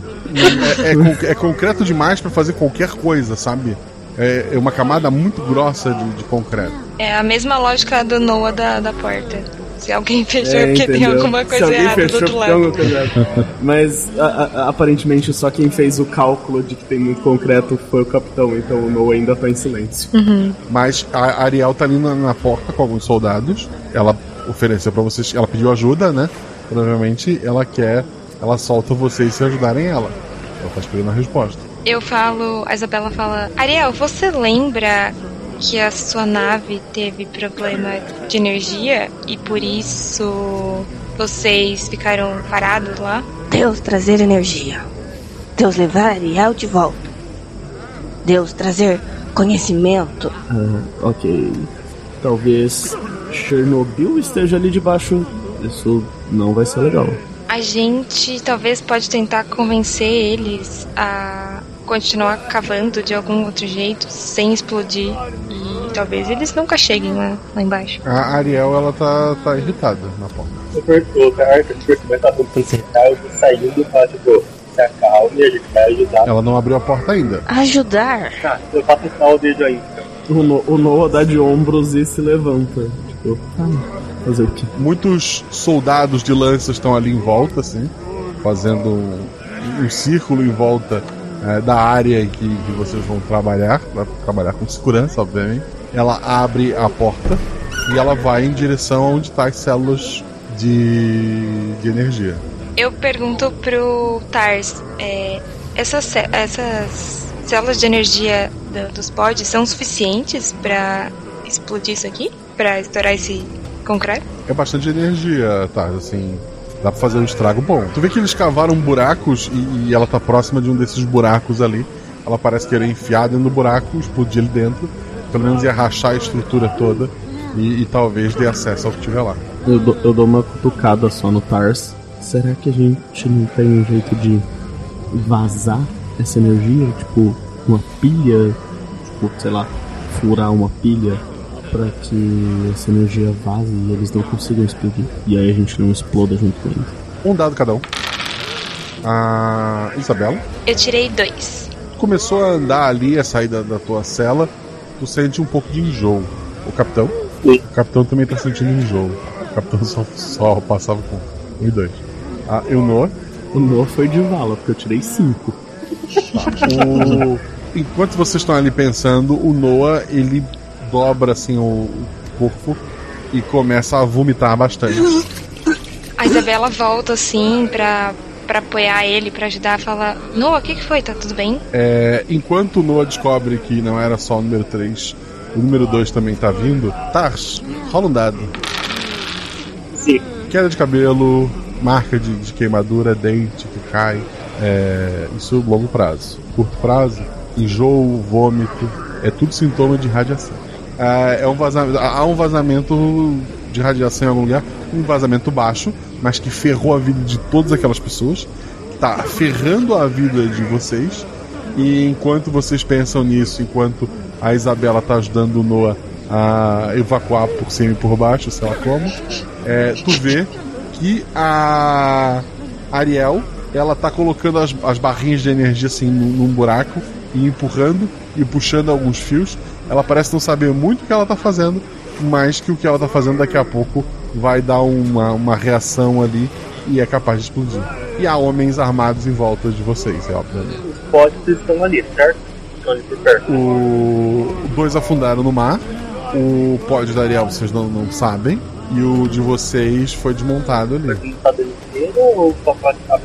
É, é é concreto demais para fazer qualquer coisa, sabe? É, é uma camada muito grossa de, de concreto. É a mesma lógica do Noah da, da porta. Se alguém fechou é porque tem alguma coisa errada do outro tem alguma lado. Mas a- a- aparentemente só quem fez o cálculo de que tem muito concreto foi o capitão, então o Noah ainda tá em silêncio. Mas a Ariel tá ali na, na porta com alguns soldados. Ela ofereceu para vocês. Ela pediu ajuda, né? Provavelmente ela quer. Ela solta vocês se ajudarem ela. Ela tá esperando a resposta. Eu falo, a Isabela fala: Ariel, você lembra que a sua nave teve problema de energia e por isso vocês ficaram parados lá? Deus trazer energia. Deus levar Ariel de volta. Deus trazer conhecimento. Ah, ok. Talvez Chernobyl esteja ali debaixo. Isso não vai ser legal. A gente talvez pode tentar convencer eles a continuar cavando de algum outro jeito sem explodir e talvez eles nunca cheguem lá, lá embaixo. A Ariel, ela tá, tá irritada na porta. O per- o cara que vai estar tentando eu vou saindo e falar, tipo, se acalme, a gente vai ajudar. Ela não abriu a porta ainda. Ajudar. Tá, eu faço um sinal dedo aí, então. O, no o Noah dá de ombros e se levanta. Tipo, ah, fazer o quê? Muitos soldados de lança estão ali em volta, assim, fazendo um, um círculo em volta eh, da área em que, que vocês vão trabalhar, vai trabalhar com segurança, obviamente. Ela abre a porta e ela vai em direção onde estão as células de, de energia. Eu pergunto pro Tars, é, essas, essas células de energia do- dos pods são suficientes pra explodir isso aqui? Pra estourar esse concreto? É bastante energia, tá? Assim, dá pra fazer um estrago bom. Tu vê que eles cavaram buracos e, e ela tá próxima de um desses buracos ali. Ela parece querer enfiar dentro do buraco, explodir ali dentro. Pelo menos ia rachar a estrutura toda e, e talvez dê acesso ao que tiver lá. Eu dou, eu dou uma cutucada só no Tars. Será que a gente não tem um jeito de vazar essa energia? Tipo, uma pilha? Tipo, sei lá, furar uma pilha pra que essa energia vaze e eles não consigam explodir. E aí a gente não exploda junto com eles. Um dado cada um. A Isabela Eu tirei dois. começou a andar ali, a sair da, tua cela. Tu sente um pouco de enjoo. O capitão? O capitão também tá sentindo enjoo. O capitão só, só passava com um e dois. Ah, e o Noah? O Noah foi de vala, porque eu tirei cinco. O- Enquanto vocês estão ali pensando, o Noah ele dobra assim o, o corpo e começa a vomitar bastante. A Isabela volta assim pra, pra apoiar ele, pra ajudar, fala: Noah, o que, que foi? Tá tudo bem? É, enquanto Noah descobre que não era só o número 3, o número 2 também tá vindo, Tars, rola um dado. Sim. Queda de cabelo, marca de, de queimadura, dente que cai. É, isso a longo prazo. Curto prazo, enjoo, vômito, é tudo sintoma de radiação. Ah, é um vazamento, há um vazamento de radiação em algum lugar, um vazamento baixo, mas que ferrou a vida de todas aquelas pessoas, tá ferrando a vida de vocês. E enquanto vocês pensam nisso, enquanto a Isabela tá ajudando o Noah a evacuar por cima e por baixo, sei lá como, é, tu vê que a Ariel ela tá colocando as, as barrinhas de energia assim num, num buraco e empurrando e puxando alguns fios. Ela parece não saber muito o que ela tá fazendo, mas que o que ela tá fazendo daqui a pouco vai dar uma, uma reação ali e é capaz de explodir. E há homens armados em volta de vocês, é obviamente. Os pods estão ali, certo? Estão ali por perto. O... Dois afundaram no mar. O pod da Ariel vocês não, não sabem. E o de vocês foi desmontado ali. Ou só a parte tá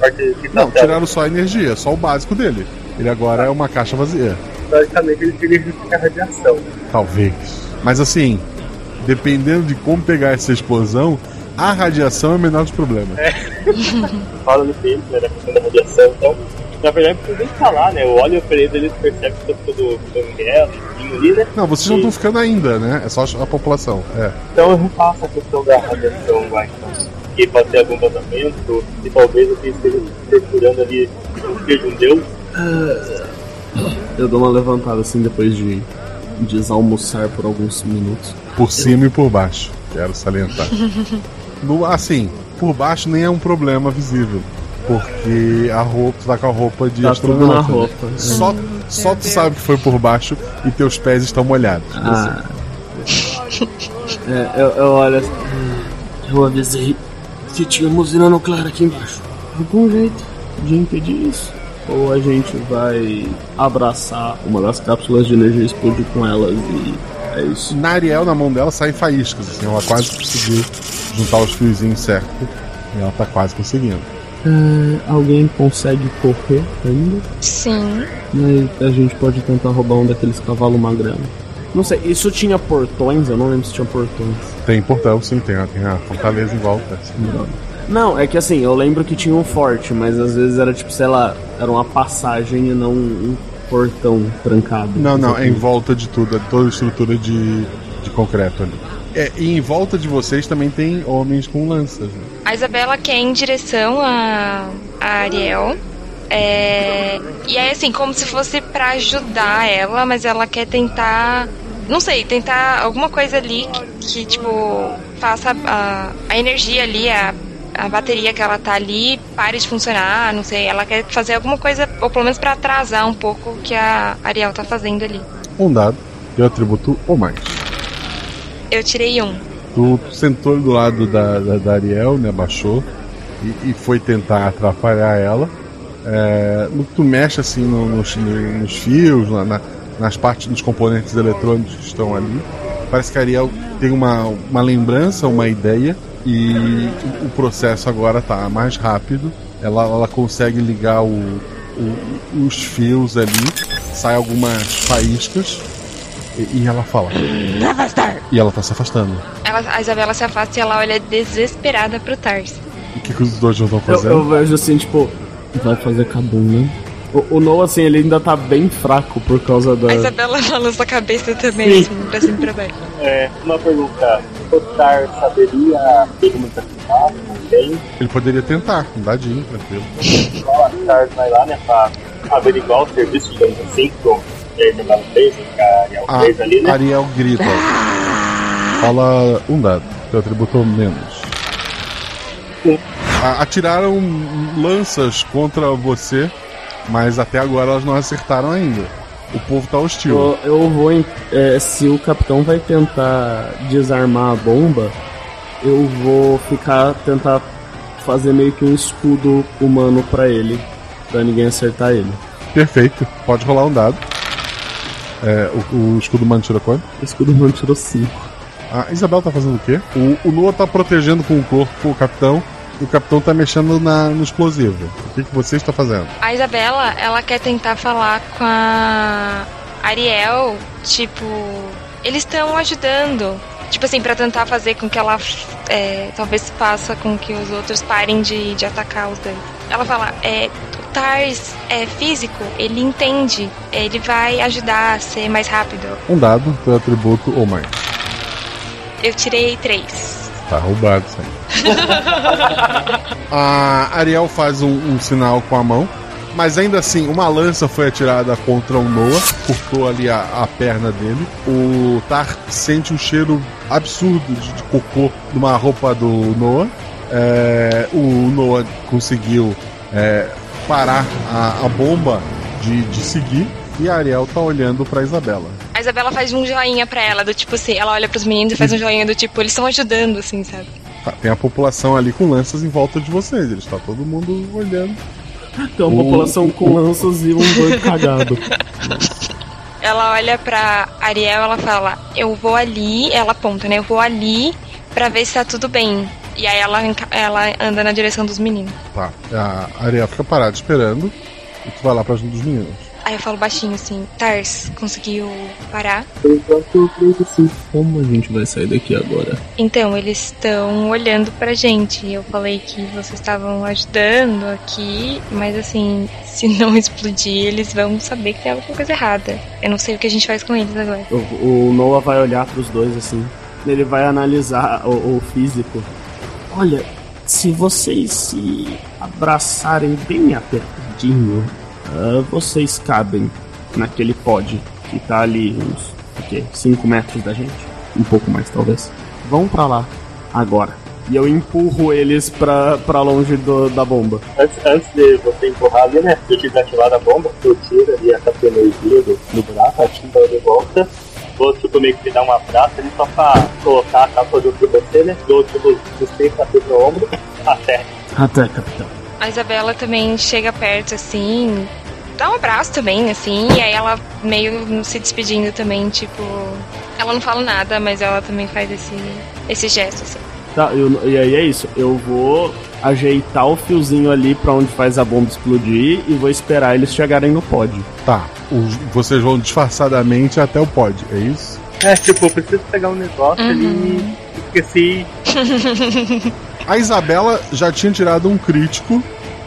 Não, tiraram só a energia, só o básico dele. Ele agora é uma caixa vazia. Basicamente ele teria que ficar radiação. Talvez. Mas assim, dependendo de como pegar essa explosão, a radiação é o menor dos problemas. É. Fala no tempo, né, da questão da radiação, então. Na verdade, precisa nem falar, né? O óleo preto ele percebe que tá todo ali, né? Não, vocês não estão ficando ainda, né? É só a população. É. Então eu repasso a questão da radiação lá, então. Que pode ter algum vazamento, e talvez eu esteja procurando ali um seja um deus. Eu dou uma levantada assim depois de desalmoçar por alguns minutos. Por cima e por baixo, quero salientar. No, assim, por baixo nem é um problema visível. Porque a roupa, tu tá com a roupa de Tá tudo na astronauta, né? roupa. Só, só tu sabe que foi por baixo e teus pés estão molhados. Ah. É, eu, eu olho assim. Eu avisei que tinha uma usina nuclear aqui embaixo. Algum jeito de impedir isso? Ou a gente vai abraçar uma das cápsulas de energia e explodir com elas e é isso. Na Ariel, na mão dela, saem faíscas. Assim, ela quase conseguiu juntar os fiozinhos certo. E ela tá quase conseguindo. É, alguém consegue correr ainda? Sim. Mas a gente pode tentar roubar um daqueles cavalos magrão. Não sei, isso tinha portões? Eu não lembro se tinha portões. Tem portão, sim, tem, a- tem a fortaleza em volta. Não, é que assim, eu lembro que tinha um forte, mas às vezes era tipo, sei lá, era uma passagem e não um portão trancado. Não, não, é em volta de tudo, é toda a estrutura de, de concreto ali. É, e em volta de vocês também tem homens com lanças. Né? A Isabela quer ir em direção a, a Ariel. É, e aí, assim, como se fosse pra ajudar ela, mas ela quer tentar. Não sei, tentar alguma coisa ali que, que, tipo, faça a, a energia ali, a, a bateria que ela tá ali, pare de funcionar. Não sei, ela quer fazer alguma coisa, ou pelo menos pra atrasar um pouco o que a Ariel tá fazendo ali. Um dado e o atributo ou mais. Eu tirei um. Tu sentou do lado da, da, da Ariel, né? Baixou e, e foi tentar atrapalhar ela. É, tu mexe assim no- nos, no- nos fios, na- na- nas partes dos componentes eletrônicos que estão ali, parece que a Ariel tem uma, uma lembrança, uma ideia e o, processo agora tá mais rápido. Ela, ela consegue ligar o, o- os fios ali, sai algumas faíscas e, e ela fala. E ela tá se afastando. Ela, a Isabela se afasta e ela olha desesperada pro Tars. O que, que os dois já estão Eu, fazendo? eu vejo assim, tipo, vai fazer cabum, né? O, o Noah, assim, ele ainda tá bem fraco por causa da. A Isabela balança a cabeça também, Sim. assim, pra cima e pra baixo. É, uma pergunta. O Tar saberia comunicação? Tem? Ele poderia tentar, um dadinho, tranquilo. A Tar vai lá, né, pra averiguar o serviço, digamos assim, com a Isabela fez, que a Ariel A fez ali, né? Ariel grita. Fala um dado, teu atributo menos. Atiraram lanças contra você, mas até agora elas não acertaram ainda. O povo tá hostil. Eu, eu vou. é, se o capitão vai tentar desarmar a bomba, eu vou ficar. tentar fazer meio que um escudo humano pra ele. Pra ninguém acertar ele. Perfeito, pode rolar um dado. É, o, o escudo humano tirou quanto? O escudo humano tirou 5. A Isabel tá fazendo o quê? O, o Noah tá protegendo com o corpo o capitão o capitão tá mexendo na, no explosivo. O que, que você está fazendo? A Isabela, ela quer tentar falar com a Ariel, tipo, eles estão ajudando. Tipo assim, pra tentar fazer com que ela é, talvez faça com que os outros parem de, de atacar os dois. Ela fala, é, o Tars é físico, ele entende, ele vai ajudar a ser mais rápido. Um dado, teu atributo ou mais. Eu tirei três. Tá roubado aí. A Ariel faz um, um sinal com a mão, mas ainda assim, uma lança foi atirada contra o Noah, cortou ali a, a perna dele. O Tar sente um cheiro absurdo de, de cocô numa roupa do Noah. É, o Noah conseguiu é, parar a, a bomba de, de seguir e a Ariel tá olhando pra Isabela. A Isabela faz um joinha pra ela, do tipo assim, ela olha pros meninos e faz um joinha do tipo, eles estão ajudando, assim, sabe? Tá, tem a população ali com lanças em volta de vocês. Eles tá todo mundo olhando. Tem uma O- população com lanças e um doido cagado. Ela olha pra Ariel ela fala: Eu vou ali. Ela aponta, né? Eu vou ali pra ver se tá tudo bem. E aí ela, ela anda na direção dos meninos. Tá. A Ariel fica parada esperando. E tu vai lá pra junto dos meninos. Aí eu falo baixinho assim: Tars, conseguiu parar? Eu creio que sim. Como a gente vai sair daqui agora? Então, eles estão olhando pra gente. Eu falei que vocês estavam ajudando aqui, mas assim, se não explodir, eles vão saber que tem alguma coisa errada. Eu não sei o que a gente faz com eles agora. O, o Noah vai olhar pros dois assim. Ele vai analisar o, o físico. Olha, se vocês se abraçarem bem apertadinho, ah, vocês cabem naquele pod que tá ali uns, o quê? 5 metros da gente? Um pouco mais, talvez. Vão pra lá, agora. E eu empurro eles pra, pra longe do- da bomba. Antes, antes de você empurrar ali, né? Se eu tiver ativado a bomba, eu tiro ali a capa energia do, do buraco, ativo ela de volta. Vou tipo meio que dar um abraço ali só pra colocar a capa junto de você, né? Dou tipo dos peitos assim pro ombro, até. Até, capitão. A Isabela também chega perto assim, dá um abraço também, assim, e aí ela meio se despedindo também, tipo. Ela não fala nada, mas ela também faz esse, esse gesto, assim. Tá, eu- e aí é isso. Eu vou ajeitar o fiozinho ali pra onde faz a bomba explodir e vou esperar eles chegarem no pod. Tá. os- vocês vão disfarçadamente até o pod, é isso? É, tipo, eu preciso pegar um negócio ali e esqueci. A Isabela já tinha tirado um crítico,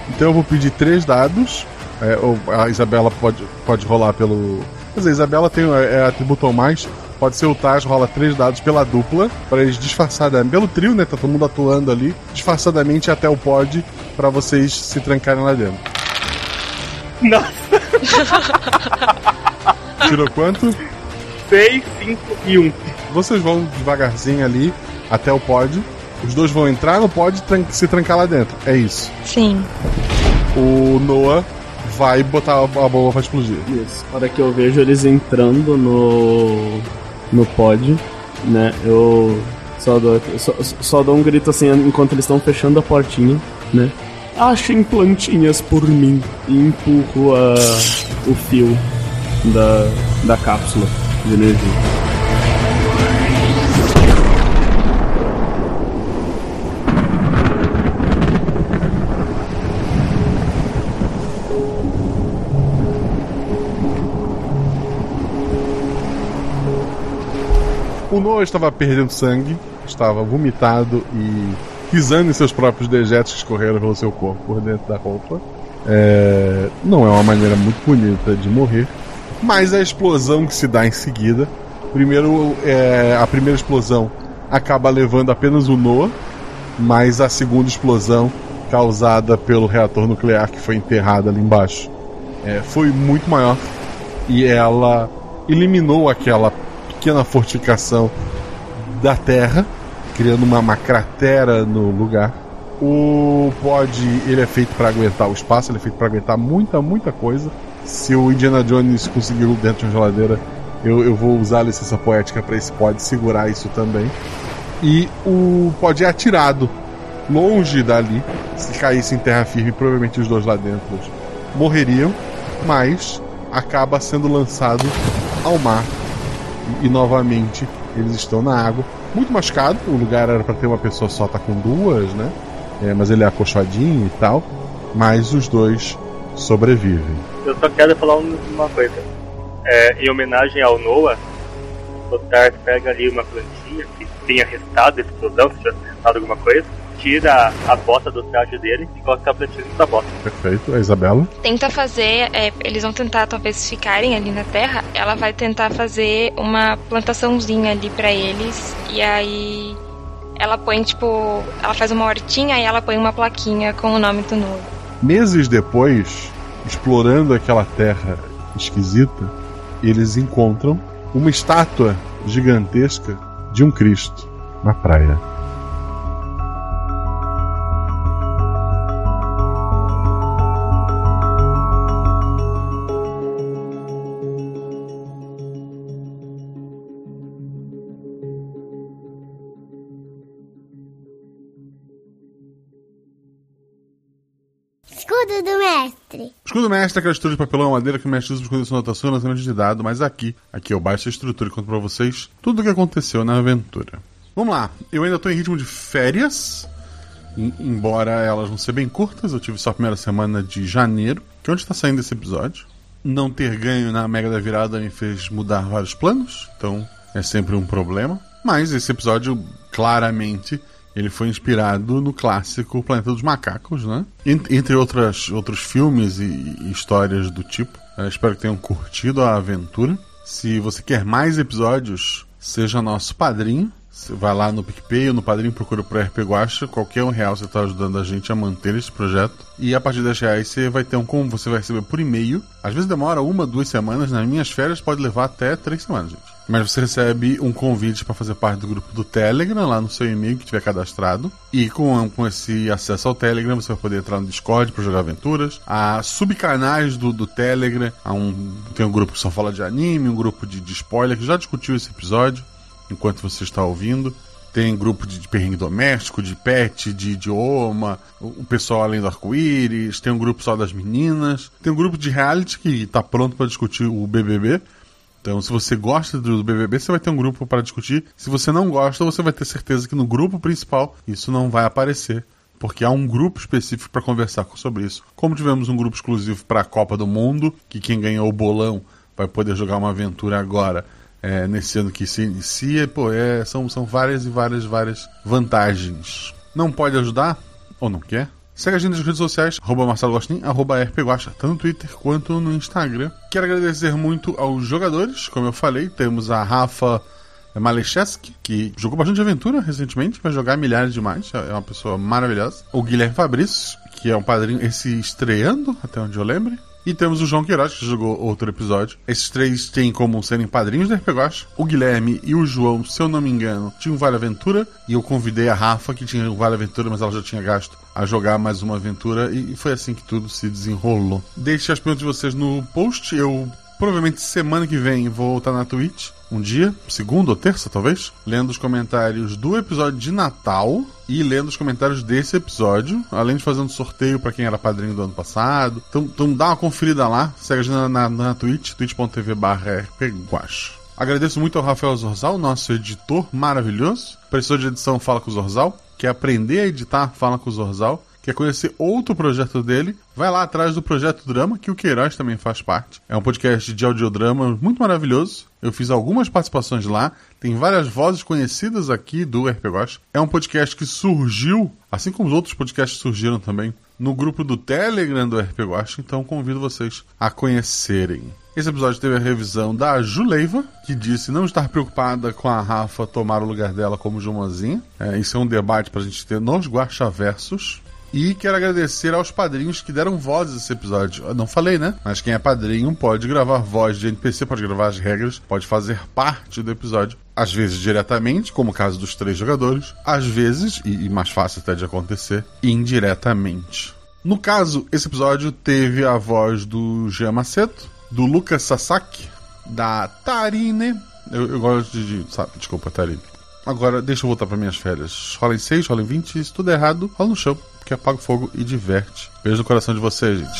então eu vou pedir três dados. É, a Isabela pode, pode rolar pelo. Quer dizer, a Isabela tem é, é atributo ou mais. Pode ser o Taz, rola três dados pela dupla, para eles disfarçadamente. Pelo trio, né? Tá todo mundo atuando ali, disfarçadamente até o pod, para vocês se trancarem lá dentro. Nossa! Tirou quanto? 6, 5 e 1. Vocês vão devagarzinho ali até o pod. Os dois vão entrar no pod e tran- se trancar lá dentro. É isso. Sim. O Noah vai botar a a bomba pra explodir. Isso. Na hora que eu vejo eles entrando no. no pod, né? Eu só dou, só, só dou um grito assim enquanto eles estão fechando a portinha, né? Achem plantinhas por mim e empurro a, o fio da, da cápsula de energia. O Noah estava perdendo sangue, estava vomitado e pisando em seus próprios dejetos que escorreram pelo seu corpo por dentro da roupa. É, Não é uma maneira muito bonita de morrer, mas a explosão que se dá em seguida. Primeiro, é, a primeira explosão acaba levando apenas o Noah, mas a segunda explosão, causada pelo reator nuclear que foi enterrado ali embaixo, é, foi muito maior e ela eliminou aquela pequena fortificação da Terra, criando uma, uma cratera no lugar. O pod ele é feito para aguentar o espaço, ele é feito para aguentar muita, muita coisa. Se o Indiana Jones conseguiu dentro de uma geladeira, eu, eu vou usar a licença poética para esse pod segurar isso também. E o pod é atirado longe dali. Se caísse em terra firme, provavelmente os dois lá dentro morreriam, mas acaba sendo lançado ao mar e, novamente eles estão na água. Muito machucado, o lugar era para ter uma pessoa só, tá com duas, né? É, mas ele é acolchoadinho e tal. Mas os dois sobrevivem. Eu só quero falar um- uma coisa. É, em homenagem ao Noah, o Tart pega ali uma plantinha que tenha restado a explosão, se tivesse restado alguma coisa, tira a bota do traje dele e coloca a plantinha dentro da bota. Perfeito. A Isabela. Tenta fazer, é, eles vão tentar talvez ficarem ali na terra. Ela vai tentar fazer uma plantaçãozinha ali pra eles. E aí ela põe tipo, ela faz uma hortinha e ela põe uma plaquinha com o nome do novo. Meses depois, explorando aquela terra esquisita, eles encontram uma estátua gigantesca de um Cristo na praia. Escudo mestre aquela estrutura de papelão madeira que o mestre usa para esconder sua anotação e lançamento de dado, mas aqui, aqui eu baixo a estrutura e conto pra vocês tudo o que aconteceu na aventura. Vamos lá, eu ainda tô em ritmo de férias, em- embora elas vão ser bem curtas, eu tive só a primeira semana de janeiro, que é onde está saindo esse episódio. Não ter ganho na Mega da Virada me fez mudar vários planos, então é sempre um problema. Mas esse episódio, claramente, ele foi inspirado no clássico Planeta dos Macacos, né? En- Entre outras, outros filmes e, histórias do tipo. Eu espero que tenham curtido a aventura. Se você quer mais episódios, seja nosso padrinho. Você vai lá no PicPay ou no Padrinho, procura por RP Guacha. Qualquer um real você está ajudando a gente a manter esse projeto. E a partir de 10 reais você vai ter um como você vai receber por e-mail. Às vezes demora uma, duas semanas. Nas minhas férias pode levar até três semanas, gente. Mas você recebe um convite para fazer parte do grupo do Telegram, lá no seu e-mail que tiver cadastrado. E com, com esse acesso ao Telegram, você vai poder entrar no Discord para jogar aventuras. Há subcanais do, do Telegram. Há um, tem um grupo que só fala de anime, um grupo de, de spoiler, que já discutiu esse episódio enquanto você está ouvindo. Tem grupo de, de perrengue doméstico, de pet, de idioma, o pessoal além do arco-íris, tem um grupo só das meninas, tem um grupo de reality que está pronto para discutir o BBB. Então, se você gosta do BBB, você vai ter um grupo para discutir. Se você não gosta, você vai ter certeza que no grupo principal isso não vai aparecer. Porque há um grupo específico para conversar sobre isso. Como tivemos um grupo exclusivo para a Copa do Mundo, que quem ganhou o bolão vai poder jogar uma aventura agora, é, nesse ano que se inicia. Pô, é, são, são várias e várias, várias vantagens. Não pode ajudar? Ou não quer? Segue a gente nas redes sociais, arroba Marcelo Gostin, arroba RPGuacha, tanto no Twitter quanto no Instagram. Quero agradecer muito aos jogadores, como eu falei, temos a Rafa Malecheski, que jogou bastante aventura recentemente, vai jogar milhares de mais, é uma pessoa maravilhosa. O Guilherme Fabrício, que é um padrinho, esse estreando, até onde eu lembre. E temos o João Queiroz, que jogou outro episódio. Esses três têm como serem padrinhos da RPGosh. O Guilherme e o João, se eu não me engano, tinham Vale Aventura. E eu convidei a Rafa, que tinha o Vale Aventura, mas ela já tinha gasto, a jogar mais uma aventura. E foi assim que tudo se desenrolou. Deixe as perguntas de vocês no post. Eu provavelmente semana que vem vou estar na Twitch. Um dia, segunda ou terça, talvez, lendo os comentários do episódio de Natal e lendo os comentários desse episódio, além de fazendo sorteio para quem era padrinho do ano passado. Então, então dá uma conferida lá, segue a gente na, na, na Twitch, twitch.tv rpguacho. Agradeço muito ao Rafael Zorzal, nosso editor maravilhoso. Precisou de edição, fala com o Zorzal. Quer aprender a editar, fala com o Zorzal. Quer conhecer outro projeto dele? Vai lá atrás do Projeto Drama, que o Queiroz também faz parte. É um podcast de audiodrama muito maravilhoso. Eu fiz algumas participações lá. Tem várias vozes conhecidas aqui do RPGosh. É um podcast que surgiu, assim como os outros podcasts surgiram também, no grupo do Telegram do RPGosh. Então convido vocês a conhecerem. Esse episódio teve a revisão da Juleiva, que disse não estar preocupada com a Rafa tomar o lugar dela como Jumazinha. É, isso é um debate pra gente ter nos Guaxaversos. E quero agradecer aos padrinhos que deram voz a esse episódio. Eu não falei, né? Mas quem é padrinho pode gravar voz de NPC, pode gravar as regras, pode fazer parte do episódio. Às vezes diretamente, como o caso dos três jogadores. Às vezes, e, mais fácil até de acontecer, indiretamente. No caso, esse episódio teve a voz do Jean Maceto, do Lucas Sasaki, da Tarine. Eu, eu gosto de. Sabe, desculpa, Tarine. Agora, deixa eu voltar para minhas férias. Rola em 6, rola em 20, se tudo é errado, rola no chão, que apaga o fogo e diverte. Beijo no coração de vocês, gente.